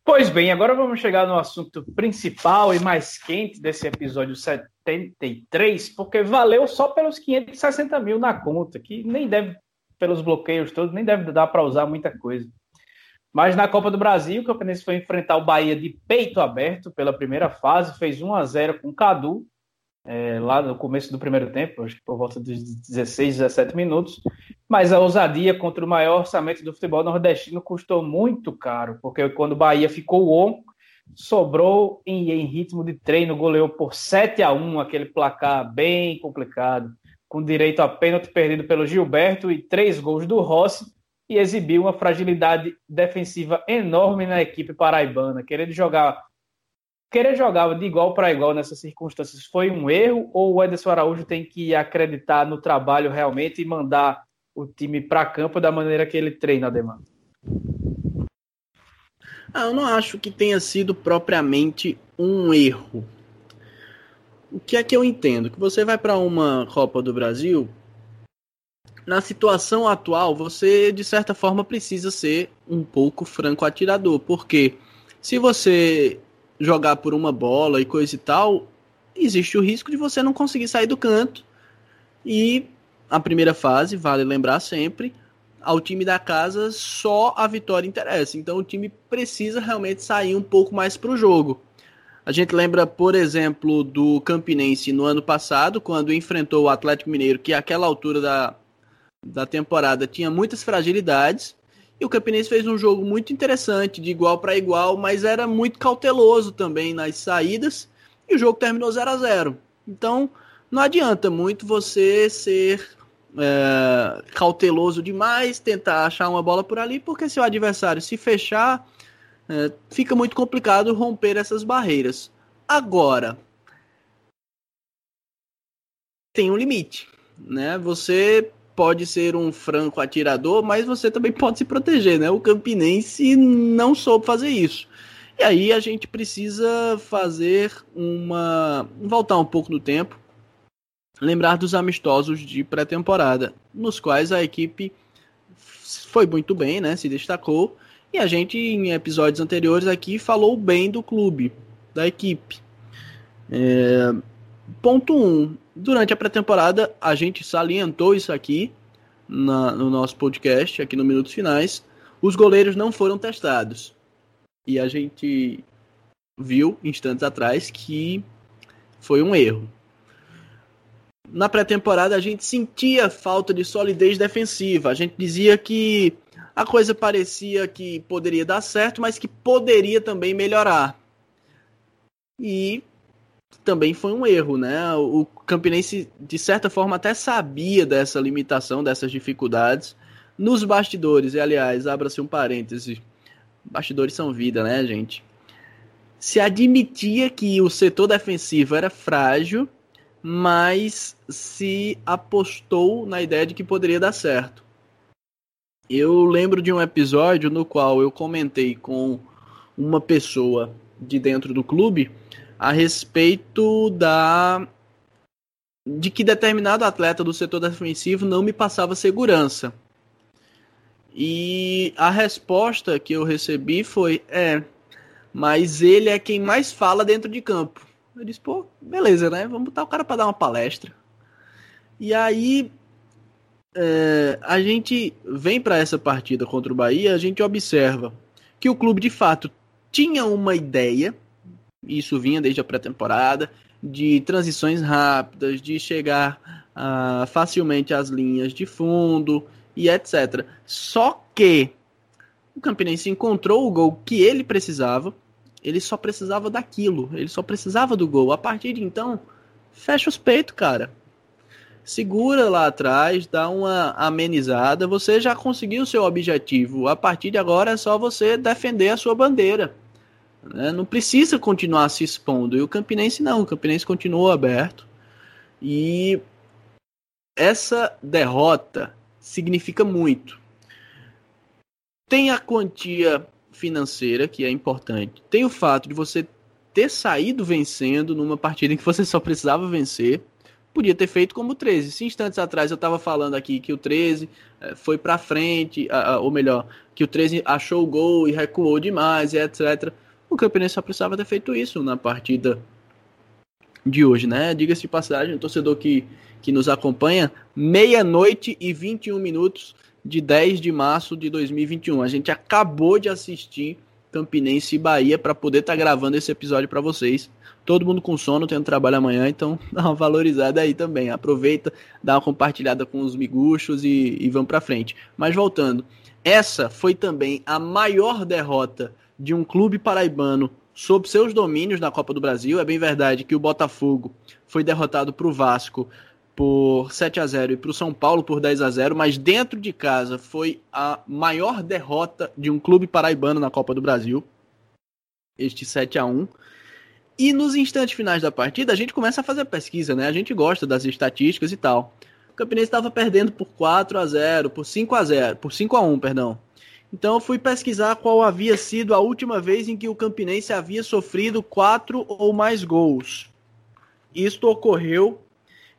S1: Pois bem, agora vamos chegar no assunto principal e mais quente desse episódio 73, porque valeu só pelos 560 mil na conta, que nem deve pelos bloqueios todos, nem deve dar para usar muita coisa. Mas na Copa do Brasil, o Campinense foi enfrentar o Bahia de peito aberto pela primeira fase, fez 1 a 0 com o Cadu, é, lá no começo do primeiro tempo, acho que por volta dos 16, 17 minutos. Mas a ousadia contra o maior orçamento do futebol nordestino custou muito caro, porque quando o Bahia ficou on, sobrou em, em ritmo de treino, goleou por 7 a 1 aquele placar bem complicado, com direito a pênalti perdido pelo Gilberto e três gols do Rossi, e exibiu uma fragilidade defensiva enorme na equipe paraibana, querendo jogar querer jogar de igual para igual nessas circunstâncias foi um erro ou o Ederson Araújo tem que acreditar no trabalho realmente e mandar o time para campo da maneira que ele treina, Ademar?
S3: Ah, eu não acho que tenha sido propriamente um erro. O que é que eu entendo? Que você vai para uma Copa do Brasil, na situação atual, você de certa forma precisa ser um pouco franco atirador, porque se você jogar por uma bola e coisa e tal, existe o risco de você não conseguir sair do canto. E a primeira fase, vale lembrar sempre, ao time da casa só a vitória interessa. Então o time precisa realmente sair um pouco mais para o jogo. A gente lembra, por exemplo, do Campinense no ano passado, quando enfrentou o Atlético Mineiro, que àquela altura da, da temporada tinha muitas fragilidades. E o Campinense fez um jogo muito interessante, de igual para igual, mas era muito cauteloso também nas saídas. E o jogo terminou 0 a 0 Então, não adianta muito você ser é, cauteloso demais, tentar achar uma bola por ali, porque se o adversário se fechar, é, fica muito complicado romper essas barreiras. Agora, tem um limite, né? Você pode ser um franco atirador, mas você também pode se proteger, né? O Campinense não soube fazer isso. E aí a gente precisa fazer uma. voltar um pouco no tempo, lembrar dos amistosos de pré-temporada, nos quais a equipe foi muito bem, né? Se destacou. E a gente, em episódios anteriores aqui, falou bem do clube, da equipe. É... Ponto 1. Um, durante a pré-temporada, a gente salientou isso aqui na, no nosso podcast, aqui no Minutos Finais. Os goleiros não foram testados. E a gente viu, instantes atrás, que foi um erro. Na pré-temporada, a gente sentia falta de solidez defensiva. A gente dizia que a coisa parecia que poderia dar certo, mas que poderia também melhorar. E também foi um erro, né? O Campinense, de certa forma, até sabia dessa limitação, dessas dificuldades. Nos bastidores, e aliás, abra-se um parêntese, bastidores são vida, né, gente? Se admitia que o setor defensivo era frágil, mas se apostou na ideia de que poderia dar certo. Eu lembro de um episódio no qual eu comentei com uma pessoa de dentro do clube a respeito da de que determinado atleta do setor defensivo não me passava segurança. E a resposta que eu recebi foi: é, mas ele é quem mais fala dentro de campo. Eu disse: pô, beleza, né? Vamos botar o cara para dar uma palestra. E aí é, a gente vem para essa partida contra o Bahia, a gente observa que o clube de fato tinha uma ideia isso vinha desde a pré-temporada, de transições rápidas, de chegar uh, facilmente às linhas de fundo e etc. Só que o Campinense encontrou o gol que ele precisava, ele só precisava daquilo, ele só precisava do gol. A partir de então, fecha os peitos, cara. Segura lá atrás, dá uma amenizada, você já conseguiu o seu objetivo. A partir de agora é só você defender a sua bandeira. Né? Não precisa continuar se expondo. E o Campinense não, o Campinense continuou aberto. E essa derrota significa muito. Tem a quantia financeira, que é importante. Tem o fato de você ter saído vencendo numa partida em que você só precisava vencer. Podia ter feito como o 13. Se instantes atrás eu estava falando aqui que o 13 eh, foi para frente, ou melhor, que o 13 achou o gol e recuou demais, etc. O Campinense só precisava ter feito isso na partida de hoje, né? Diga-se de passagem, o torcedor que, que nos acompanha, meia-noite e 21 minutos de 10 de março de 2021. A gente acabou de assistir Campinense e Bahia para poder estar tá gravando esse episódio para vocês. Todo mundo com sono, tendo trabalho amanhã, então dá uma valorizada aí também. Aproveita, dá uma compartilhada com os miguxos e, e vamos para frente. Mas voltando, essa foi também a maior derrota de um clube paraibano sob seus domínios na Copa do Brasil. É bem verdade que o Botafogo foi derrotado para o Vasco por 7 a 0 e para o São Paulo por 10 a 0, mas dentro de casa foi a maior derrota de um clube paraibano na Copa do Brasil. Este 7 a 1. E nos instantes finais da partida, a gente começa a fazer pesquisa, né? A gente gosta das estatísticas e tal. O Campinense estava perdendo por 4 a 0, por 5 a 0, por 5 a 1, perdão. Então fui pesquisar qual havia sido a última vez em que o Campinense havia sofrido quatro ou mais gols. Isto ocorreu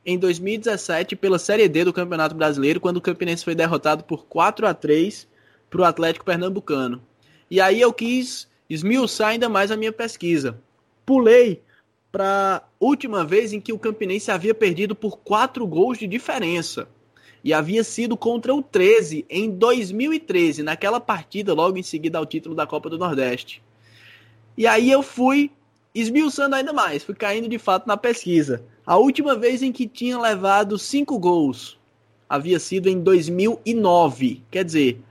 S3: em 2017 pela Série D do Campeonato Brasileiro, quando o Campinense foi derrotado por 4 a 3 para o Atlético Pernambucano. E aí eu quis esmiuçar ainda mais a minha pesquisa. Pulei para última vez em que o Campinense havia perdido por 4 gols de diferença. E havia sido contra o 13 em 2013, naquela partida logo em seguida ao título da Copa do Nordeste. E aí eu fui esmiuçando ainda mais, fui caindo de fato na pesquisa. A última vez em que tinha levado cinco gols havia sido em 2009. Quer dizer,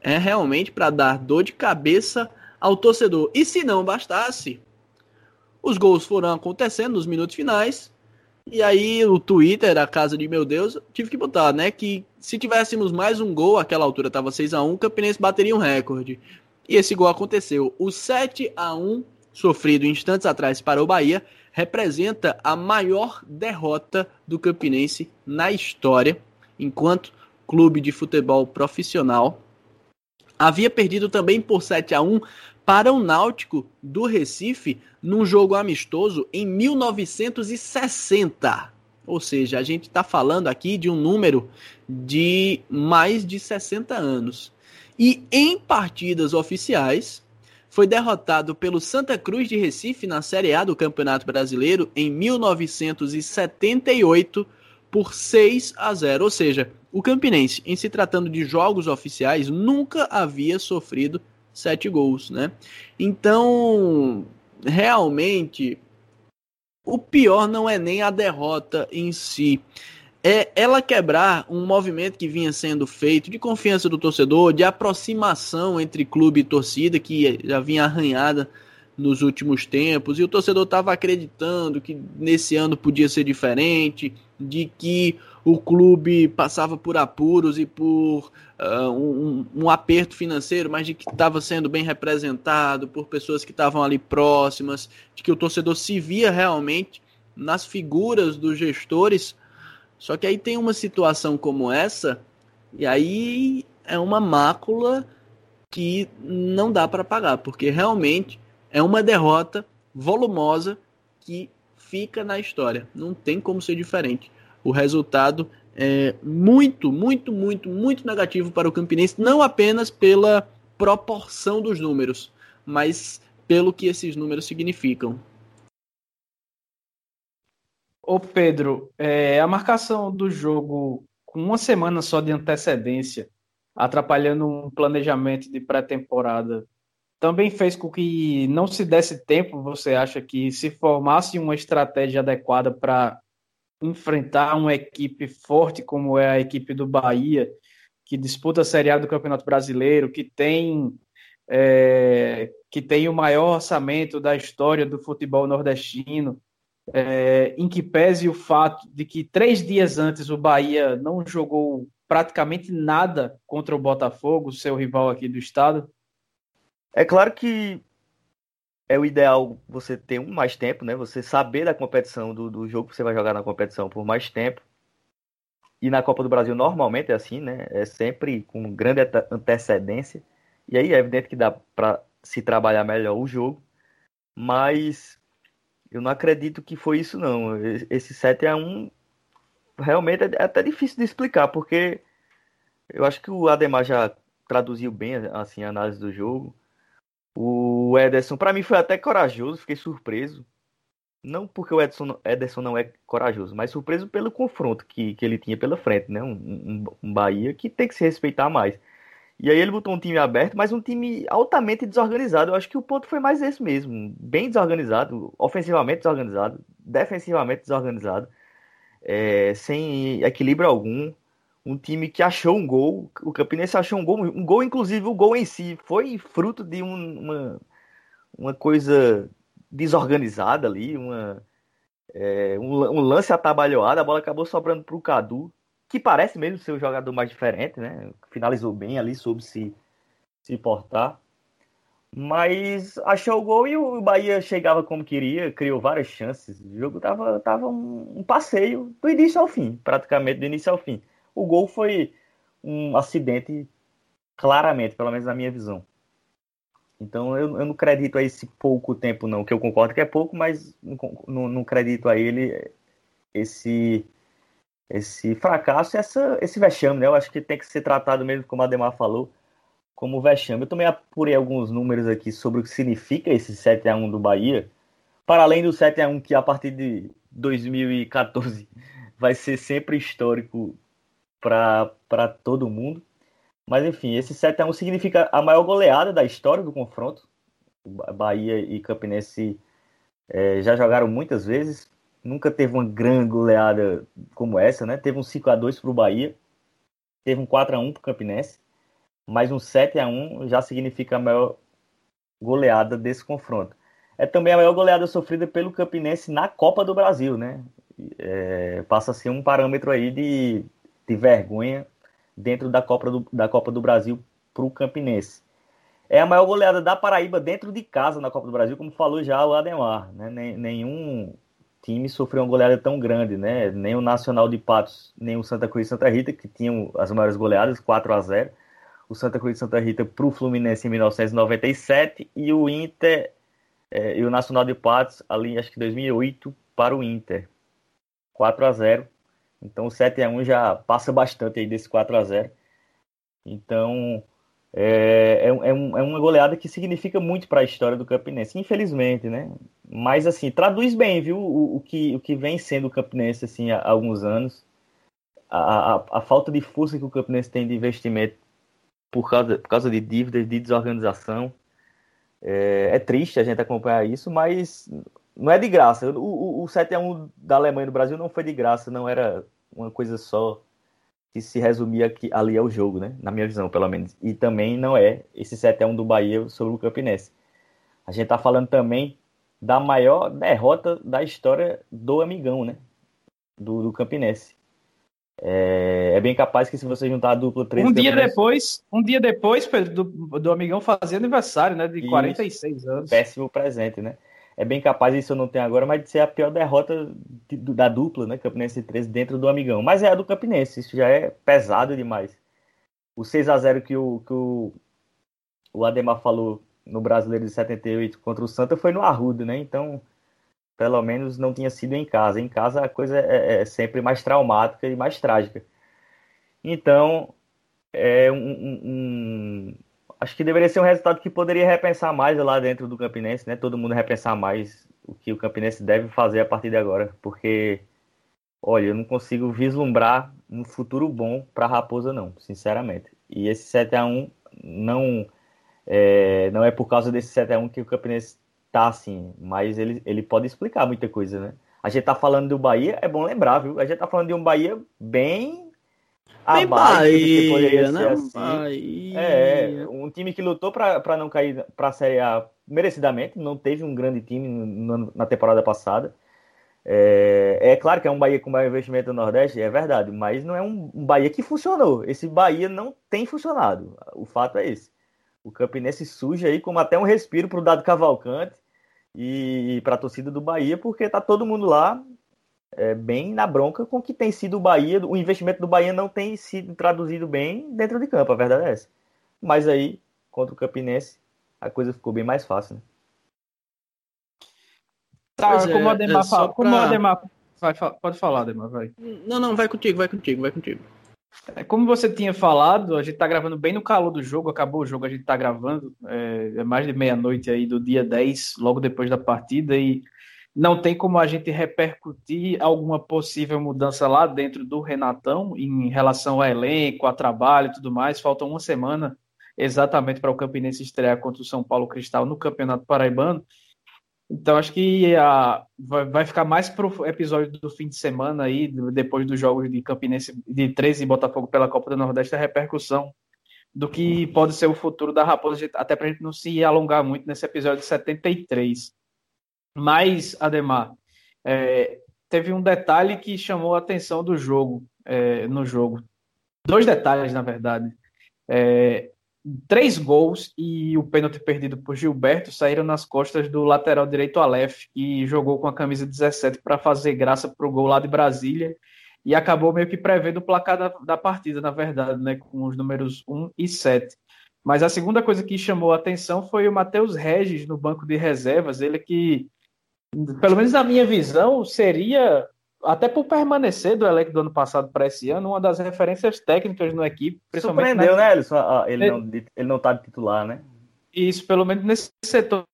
S3: é realmente para dar dor de cabeça ao torcedor. E se não bastasse, os gols foram acontecendo nos minutos finais. E aí o Twitter, a casa de meu Deus, tive que botar, né, que se tivéssemos mais um gol, aquela altura estava 6 a 1, o Campinense bateria um recorde. E esse gol aconteceu. O 7 a 1 sofrido instantes atrás para o Bahia representa a maior derrota do Campinense na história, enquanto clube de futebol profissional. Havia perdido também por 7 a 1 para o Náutico do Recife num jogo amistoso em 1960. Ou seja, a gente está falando aqui de um número de mais de 60 anos. E em partidas oficiais, foi derrotado pelo Santa Cruz de Recife na Série A do Campeonato Brasileiro em 1978 por 6 a 0. Ou seja, o Campinense, em se tratando de jogos oficiais, nunca havia sofrido sete gols, né? Então, realmente, o pior não é nem a derrota em si, é ela quebrar um movimento que vinha sendo feito de confiança do torcedor, de aproximação entre clube e torcida, que já vinha arranhada nos últimos tempos, e o torcedor estava acreditando que nesse ano podia ser diferente, de que o clube passava por apuros e por uh, um, um, aperto financeiro, mas de que estava sendo bem representado por pessoas que estavam ali próximas, de que o torcedor se via realmente nas figuras dos gestores. Só que aí tem uma situação como essa, e aí é uma mácula que não dá para pagar, porque realmente é uma derrota volumosa que fica na história. Não tem como ser diferente. O resultado é muito, muito, muito, muito negativo para o Campinense, não apenas pela proporção dos números, mas pelo que esses números significam.
S1: Ô Pedro, é, a marcação do jogo com uma semana só de antecedência, atrapalhando um planejamento de pré-temporada, também fez com que não se desse tempo, você acha que se formasse uma estratégia adequada para enfrentar uma equipe forte como é a equipe do Bahia, que disputa a Série A do Campeonato Brasileiro, que tem é, que tem o maior orçamento da história do futebol nordestino, é, em que pese o fato de que três dias antes o Bahia não jogou praticamente nada contra o Botafogo, seu rival aqui do estado?
S2: É claro que é o ideal você ter um mais tempo, né? Você saber da competição, do, do jogo que você vai jogar na competição por mais tempo. E na Copa do Brasil normalmente é assim, né? É sempre com grande antecedência. E aí é evidente que dá para se trabalhar melhor o jogo. Mas eu não acredito que foi isso, não. Esse 7 a 1 realmente é até difícil de explicar, porque eu acho que o Ademar já traduziu bem assim, a análise do jogo. O Ederson, para mim, foi até corajoso, fiquei surpreso. Não porque o Ederson não é corajoso, mas surpreso pelo confronto que, que ele tinha pela frente, né? Um, um, um Bahia que tem que se respeitar mais. E aí ele botou um time aberto, mas um time altamente desorganizado. Eu acho que o ponto foi mais esse mesmo. Bem desorganizado, ofensivamente desorganizado, defensivamente desorganizado, é, sem equilíbrio algum. Um time que achou um gol, o Campinense achou um gol, um gol, inclusive o gol em si, foi fruto de um, uma, uma coisa desorganizada ali, uma, é, um, um, lance atabalhoado, a bola acabou sobrando para o Cadu, que parece mesmo ser o jogador mais diferente, né? Finalizou bem ali, soube se, se portar. Mas achou o gol e o Bahia chegava como queria, criou várias chances. O jogo tava, tava um, um passeio do início ao fim, praticamente do início ao fim. O gol foi um acidente, claramente, pelo menos na minha visão. Então eu, eu não acredito a esse pouco tempo, não, que eu concordo que é pouco, mas não, não, acredito a ele esse esse fracasso, essa, esse vexame, né? Eu acho que tem que ser tratado mesmo, como a Ademar falou, como vexame. Eu também apurei alguns números aqui sobre o que significa esse 7 a 1 do Bahia, para além do 7 a 1 que a partir de 2014 vai ser sempre histórico para todo mundo. Mas enfim, esse 7 a 1 significa a maior goleada da história do confronto. Bahia e Campinense é, já jogaram muitas vezes, nunca teve uma grande goleada como essa, né? Teve um 5 a 2 para o Bahia, teve um 4 a 1 para o Campinense, mas um 7 a 1 já significa a maior goleada desse confronto. É também a maior goleada sofrida pelo Campinense na Copa do Brasil, né? É, passa a ser um parâmetro aí de, de vergonha dentro da Copa do, da Copa do Brasil para o Campinense. É a maior goleada da Paraíba dentro de casa na Copa do Brasil, como falou já o Ademar. Né? Nenhum time sofreu uma goleada tão grande, né? Nem o Nacional de Patos, nem o Santa Cruz e Santa Rita, que tinham as maiores goleadas, 4 a 0 O Santa Cruz e Santa Rita para o Fluminense em 1997 e o Inter é, e o Nacional de Patos ali, acho que 2008, para o Inter. 4 a 0 então o 7 a 1 já passa bastante aí desse 4 a 0 Então é, é, é, um, é uma goleada que significa muito para a história do Campinense, infelizmente, né? Mas assim, traduz bem, viu, o, o, que, o que vem sendo o Campinense assim, há, há alguns anos. A, a, a, falta de força que o Campinense tem de investimento por causa, por causa de dívidas, de desorganização. É, é triste a gente acompanhar isso, mas não é de graça. O, o, o 7x1 da Alemanha no Brasil não foi de graça, não era uma coisa só que se resumia aqui, ali ao jogo, né? Na minha visão, pelo menos. E também não é esse 7x1 do Bahia sobre o Campinense. A gente tá falando também da maior derrota da história do Amigão, né? Do, do Campinense. É, é, bem capaz que se você juntar a dupla 3
S1: Um dia depois, um dia depois, Pedro, do, do Amigão fazer aniversário, né? De Isso, 46 anos.
S2: Péssimo presente, né? É bem capaz, isso eu não tenho agora, mas de ser a pior derrota de, da dupla, né? Campinense 13 dentro do Amigão. Mas é a do Campinense, isso já é pesado demais. O 6 a 0 que o, que o, o Ademar falou no Brasileiro de 78 contra o Santa foi no Arruda, né? Então, pelo menos não tinha sido em casa. Em casa a coisa é, é sempre mais traumática e mais trágica. Então, é um, acho que deveria ser um resultado que poderia repensar mais lá dentro do Campinense, né? Todo mundo repensar mais o que o Campinense deve fazer a partir de agora, porque olha, eu não consigo vislumbrar um futuro bom para Raposa não, sinceramente. E esse 7 a 1 não é, não é por causa desse 7 a 1 que o Campinense tá assim, mas ele, ele pode explicar muita coisa, né? A gente tá falando do Bahia, é bom lembrar, viu? A gente tá falando de um Bahia bem
S3: Bem Bahia,
S2: né? Assim. Bahia. É, um time que lutou para não cair para a Série A merecidamente, não teve um grande time na temporada passada. É, é, claro que é um Bahia com maior investimento no Nordeste, é verdade, mas não é um, um Bahia que funcionou. Esse Bahia não tem funcionado. O fato é esse. O Campinense surge aí como até um respiro para o Dado Cavalcante e para a torcida do Bahia, porque tá todo mundo lá é, bem na bronca com o que tem sido o Bahia. O investimento do Bahia não tem sido traduzido bem dentro de campo, a verdade é essa. Mas aí, contra o Campinense, a coisa ficou bem mais fácil. Né?
S1: Tá, pois como é, o Ademar, é fala, como pra... o Ademar vai, pode falar, Ademar, vai.
S3: Não, não, vai contigo, vai contigo, vai contigo.
S1: É, como você tinha falado, a gente tá gravando bem no calor do jogo, acabou o jogo, a gente tá gravando, é, é mais de meia-noite aí do dia 10, logo depois da partida, e não tem como a gente repercutir alguma possível mudança lá dentro do Renatão em relação ao elenco, a trabalho e tudo mais. Falta uma semana exatamente para o Campinense estrear contra o São Paulo Cristal no Campeonato Paraibano. Então acho que a, vai, vai, ficar mais para o episódio do fim de semana aí, depois dos jogos de Campinense de 13 e Botafogo pela Copa do Nordeste, a repercussão do que pode ser o futuro da Raposa, até para a gente não se alongar muito nesse episódio de 73. Mas, Ademar, é, teve um detalhe que chamou a atenção do jogo, é, no jogo. Dois detalhes, na verdade. É, três gols e o pênalti perdido por Gilberto saíram nas costas do lateral direito Aleph, que jogou com a camisa 17 para fazer graça para o gol lá de Brasília e acabou meio que prevendo o placar da, da partida, na verdade, né, com os números 1 e 7. Mas a segunda coisa que chamou a atenção foi o Matheus Regis no banco de reservas, ele que, pelo menos na minha visão, seria, até por permanecer do elenco do ano passado para esse ano, uma das referências técnicas no equipe.
S2: Surpreendeu, né, Alisson? Ah, ele, ele, não, ele não tá de titular, né?
S1: Isso, pelo menos nesse setor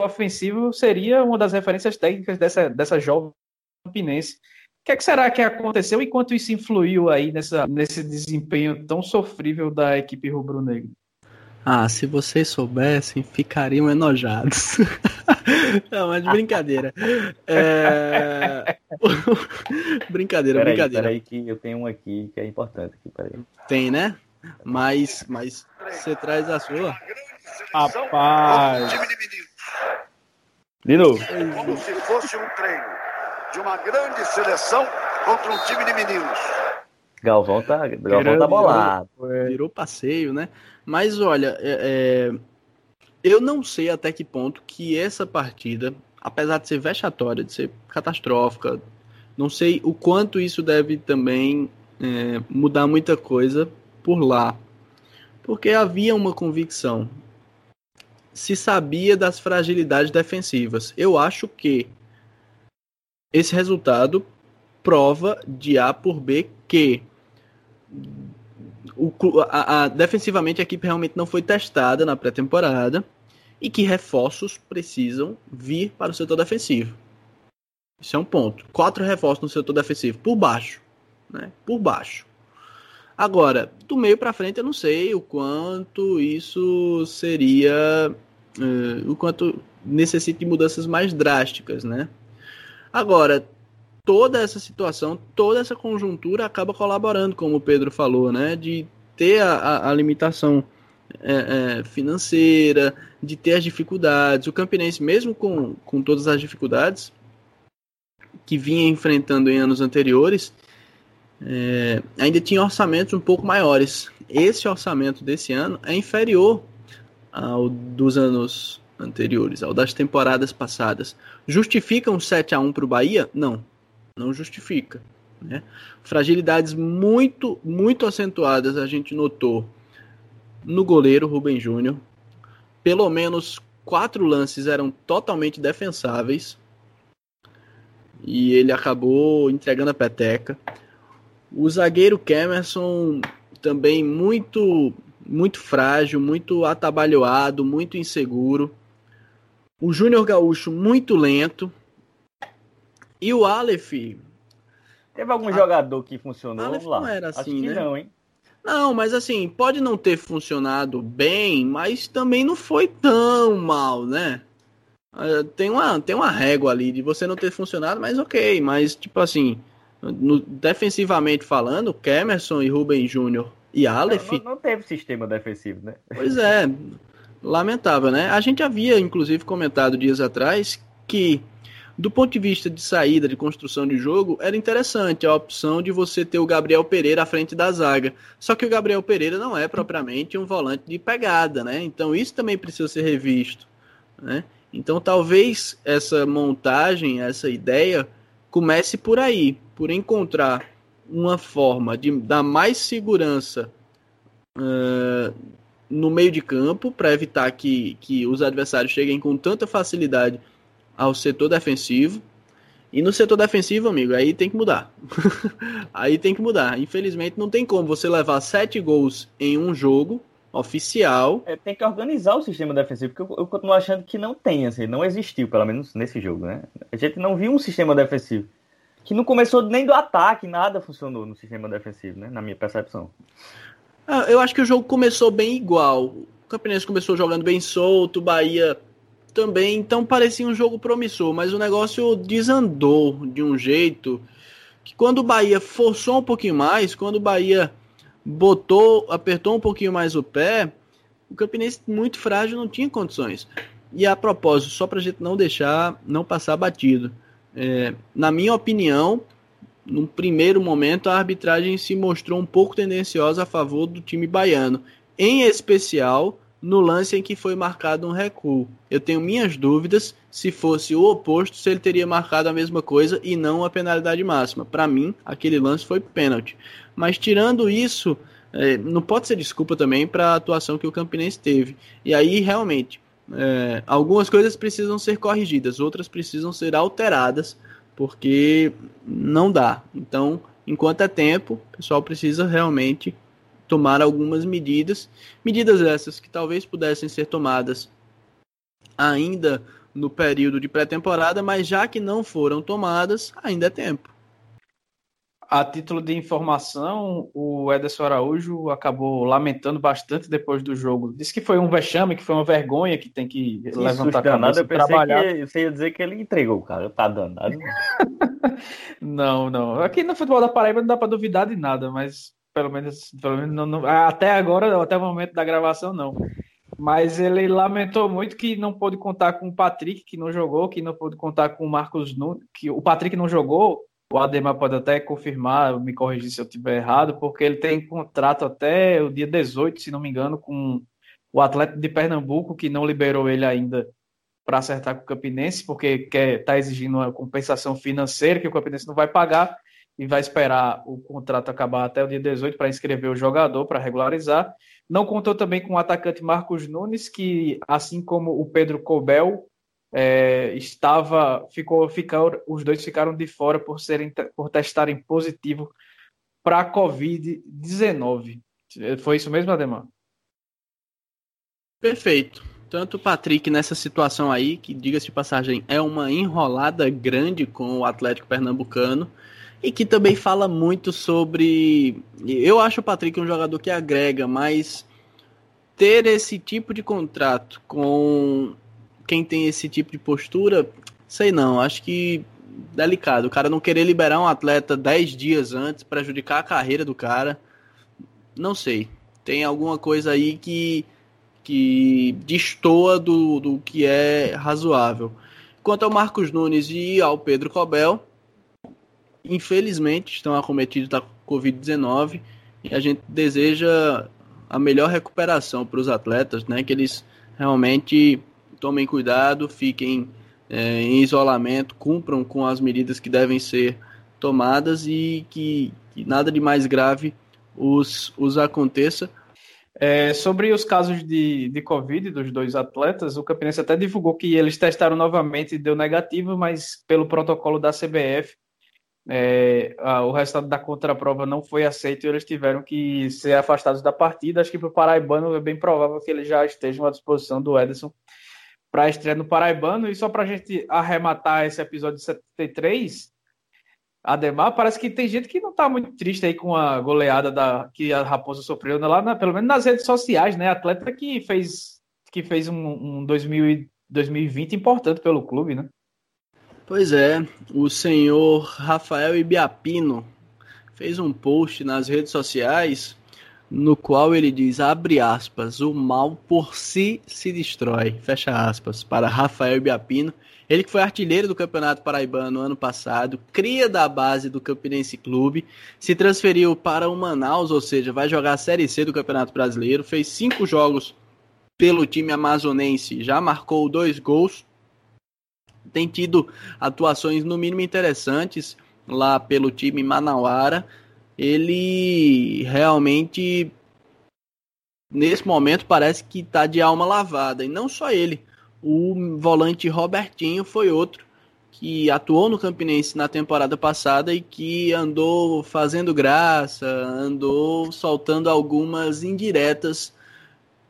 S1: ofensivo, seria uma das referências técnicas dessa, dessa jovem Campinense. O que, é que, será que aconteceu e quanto isso influiu aí nessa, nesse desempenho tão sofrível da equipe rubro-negra?
S3: Ah, se vocês soubessem, ficariam enojados. Não, mas de brincadeira. É... brincadeira, peraí, brincadeira.
S2: Peraí que eu tenho um aqui que é importante. Aqui, peraí.
S3: Tem, né? Mas, mas você traz a sua?
S1: Rapaz.
S2: De novo.
S5: Como se fosse um treino de uma grande seleção contra um time de meninos.
S2: Galvão tá, Galvão tá bolado.
S3: Virou passeio, né? Mas olha, é, é, eu não sei até que ponto que essa partida, apesar de ser vexatória, de ser catastrófica, não sei o quanto isso deve também é, mudar muita coisa por lá. Porque havia uma convicção. Se sabia das fragilidades defensivas. Eu acho que esse resultado prova de A por B que o, a, a, defensivamente a equipe realmente não foi testada na pré-temporada e que reforços precisam vir para o setor defensivo. Isso é um ponto. Quatro reforços no setor defensivo, por baixo. Né? Por baixo. Agora, do meio para frente, eu não sei o quanto isso seria. Uh, o quanto necessita de mudanças mais drásticas, né? Agora, toda essa situação, toda essa conjuntura acaba colaborando, como o Pedro falou, né? De ter a, a, a limitação é, é, financeira, de ter as dificuldades. O Campinense, mesmo com, com todas as dificuldades que vinha enfrentando em anos anteriores, é, ainda tinha orçamentos um pouco maiores. Esse orçamento desse ano é inferior ao dos anos anteriores, ao das temporadas passadas. Justifica um 7 a 1 para o Bahia? Não, não justifica. Né? Fragilidades muito, muito acentuadas a gente notou no goleiro Rubem Júnior. Pelo menos quatro lances eram totalmente defensáveis e ele acabou entregando a peteca. O zagueiro Camerson também muito muito frágil, muito atabalhoado, muito inseguro. O Júnior Gaúcho muito lento. E o Aleph.
S2: Teve algum a... jogador que funcionou
S3: Aleph lá? Não era assim, né?
S2: não, hein?
S3: Não, mas assim, pode não ter funcionado bem, mas também não foi tão mal, né? Ah, tem uma, tem uma régua ali de você não ter funcionado, mas ok. Mas, tipo assim, no, defensivamente falando, Kemerson e Rubem Júnior e Aleph.
S2: Não, não, não, teve sistema defensivo, né?
S3: Pois é. Lamentável, né? A gente havia, inclusive, comentado dias atrás que, do ponto de vista de saída, de construção de jogo, era interessante a opção de você ter o Gabriel Pereira à frente da zaga. Só que o Gabriel Pereira não é propriamente um volante de pegada, né? Então isso também precisa ser revisto, né? Então talvez essa montagem, essa ideia, comece por aí, por encontrar uma forma de dar mais segurança uh, no meio de campo para evitar que, que os adversários cheguem com tanta facilidade ao setor defensivo. E no setor defensivo, amigo, aí tem que mudar. aí tem que mudar. Infelizmente, não tem como você levar sete gols em um jogo oficial.
S2: É, tem que organizar o sistema defensivo, porque eu, eu, continuo achando que não tem, assim, não existiu, pelo menos nesse jogo, né? A gente não viu um sistema defensivo. Que não começou nem do ataque, nada funcionou no sistema defensivo, né? Na minha percepção.
S3: Ah, eu acho que o jogo começou bem igual. O Campinense começou jogando bem solto, o Bahia também, então parecia um jogo promissor, mas o negócio desandou de um jeito que quando o Bahia forçou um pouquinho mais, quando o Bahia botou, apertou um pouquinho mais o pé, o Campinense muito frágil não tinha condições. E a propósito, só para a gente não deixar, não passar batido. É, na minha opinião, num primeiro momento, a arbitragem se mostrou um pouco tendenciosa a favor do time baiano, em especial no lance em que foi marcado um recuo. Eu tenho minhas dúvidas se fosse o oposto, se ele teria marcado a mesma coisa e não a penalidade máxima. Para mim, aquele lance foi pênalti. Mas tirando isso, é, não pode ser desculpa também para a atuação que o Campinense teve. E aí, realmente, é, algumas coisas precisam ser corrigidas, outras precisam ser alteradas, porque não dá. Então, enquanto é tempo, o pessoal precisa realmente tomar algumas medidas, medidas essas que talvez pudessem ser tomadas ainda no período de pré-temporada, mas já que não foram tomadas, ainda é tempo.
S1: A título de informação, o Ederson Araújo acabou lamentando bastante depois do jogo. Disse que foi um vexame, que foi uma vergonha, que tem que
S2: Isso
S1: levantar a cabeça
S2: eu
S1: e
S2: pensei
S1: trabalhar.
S2: que você ia dizer que ele entregou, cara. Tá danado.
S1: Não, não. Aqui no futebol da Paraíba não dá para duvidar de nada, mas pelo menos, pelo menos não, não- até agora, até o momento da gravação, não. Mas ele lamentou muito que não pôde contar com o Patrick, que não jogou, que não pôde contar com o Marcos Nunes, que o Patrick não jogou. O Ademar pode até confirmar, me corrigir se eu estiver errado, porque ele tem contrato até o dia 18, se não me engano, com o Atlético de Pernambuco, que não liberou ele ainda para acertar com o Campinense, porque quer tá exigindo uma compensação financeira que o Campinense não vai pagar e vai esperar o contrato acabar até o dia 18 para inscrever o jogador para regularizar. Não contou também com o atacante Marcos Nunes, que assim como o Pedro Cobel é, estava, ficou, ficaram, os dois ficaram de fora por serem, por testarem positivo para a Covid-19. Foi isso mesmo, Ademar?
S3: Perfeito. Tanto o Patrick nessa situação aí, que diga-se de passagem, é uma enrolada grande com o Atlético Pernambucano, e que também fala muito sobre. Eu acho o Patrick um jogador que agrega, mas ter esse tipo de contrato com quem tem esse tipo de postura, sei não, acho que delicado. O cara não querer liberar um atleta 10 dias antes, prejudicar a carreira do cara, não sei. Tem alguma coisa aí que que destoa do, do que é razoável. Quanto ao Marcos Nunes e ao Pedro Cobel, infelizmente estão acometidos da Covid-19 e a gente deseja a melhor recuperação para os atletas, né? Que eles realmente tomem cuidado, fiquem é, em isolamento, cumpram com as medidas que devem ser tomadas e que, que nada de mais grave os, os aconteça.
S1: É, sobre os casos de, de Covid dos dois atletas, o Campinense até divulgou que eles testaram novamente e deu negativo, mas pelo protocolo da CBF, é, a, o resultado da contraprova não foi aceito e eles tiveram que ser afastados da partida. Acho que para o Paraibano é bem provável que eles já estejam à disposição do Ederson para a estreia no Paraibano. E só para a gente arrematar esse episódio de 73, Ademar, parece que tem gente que não está muito triste aí com a goleada da, que a Raposa sofreu, né, lá na, pelo menos nas redes sociais, né? Atleta que fez, que fez um, um 2000, 2020 importante pelo clube, né?
S3: Pois é, o senhor Rafael Ibiapino fez um post nas redes sociais no qual ele diz, abre aspas, o mal por si se destrói, fecha aspas, para Rafael Ibiapino. Ele que foi artilheiro do Campeonato Paraibano ano passado, cria da base do Campinense Clube, se transferiu para o Manaus, ou seja, vai jogar a Série C do Campeonato Brasileiro, fez cinco jogos pelo time amazonense, já marcou dois gols, tem tido atuações no mínimo interessantes lá pelo time Manauara. Ele realmente, nesse momento, parece que está de alma lavada. E não só ele. O volante Robertinho foi outro que atuou no Campinense na temporada passada e que andou fazendo graça, andou soltando algumas indiretas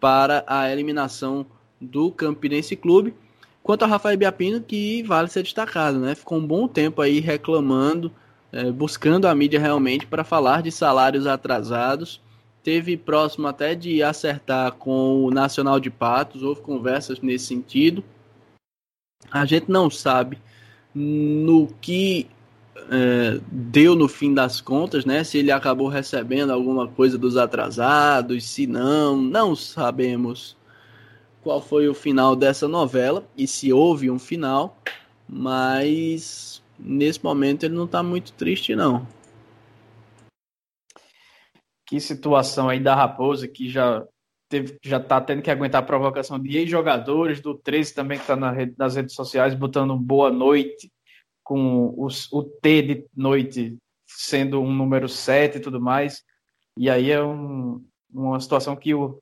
S3: para a eliminação do Campinense Clube. Quanto a Rafael Biapino, que vale ser destacado, né? Ficou um bom tempo aí reclamando, é, buscando a mídia realmente para falar de salários atrasados. Teve próximo até de acertar com o Nacional de Patos, houve conversas nesse sentido. A gente não sabe no que é, deu no fim das contas, né? Se ele acabou recebendo alguma coisa dos atrasados, se não, não sabemos qual foi o final dessa novela e se houve um final, mas nesse momento ele não está muito triste, não.
S1: Que situação aí da Raposa que já teve, já tá tendo que aguentar a provocação de ex-jogadores, do 13 também que está na rede, nas redes sociais botando boa noite com os, o T de noite sendo um número 7 e tudo mais. E aí é um, uma situação que o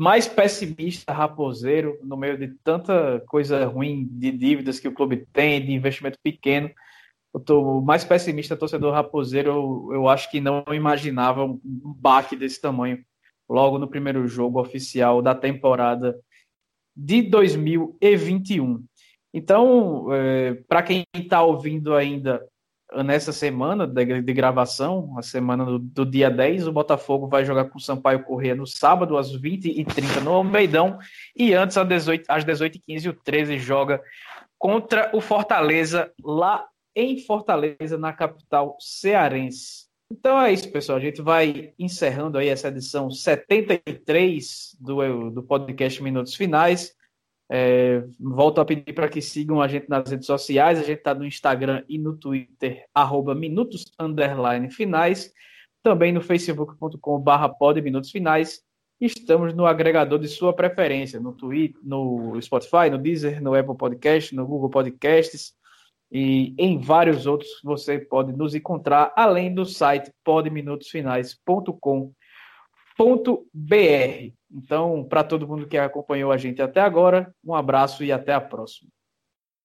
S1: mais pessimista raposeiro, no meio de tanta coisa ruim, de dívidas que o clube tem, de investimento pequeno, eu tô mais pessimista torcedor raposeiro, eu, eu acho que não imaginava um baque desse tamanho logo no primeiro jogo oficial da temporada de 2021. Então, é, para quem está ouvindo ainda nessa semana de, de gravação, a semana do, do, dia 10, o Botafogo vai jogar com o Sampaio Corrêa no sábado, às 20h30 no Almeidão, e antes, às 18h15, às 18 o 13 joga contra o Fortaleza, lá em Fortaleza, na capital cearense. Então é isso, pessoal. A gente vai encerrando aí essa edição 73 do, do podcast Minutos Finais. É, volto a pedir para que sigam a gente nas redes sociais. A gente está no Instagram e no Twitter, arroba minutos finais. Também no minutos finais. Estamos no agregador de sua preferência, no Twitter, no Spotify, no Deezer, no Apple Podcast, no Google Podcasts e em vários outros você pode nos encontrar, além do site podminutosfinais.com.br. Então, para todo mundo que acompanhou a gente até agora, um abraço e até a próxima.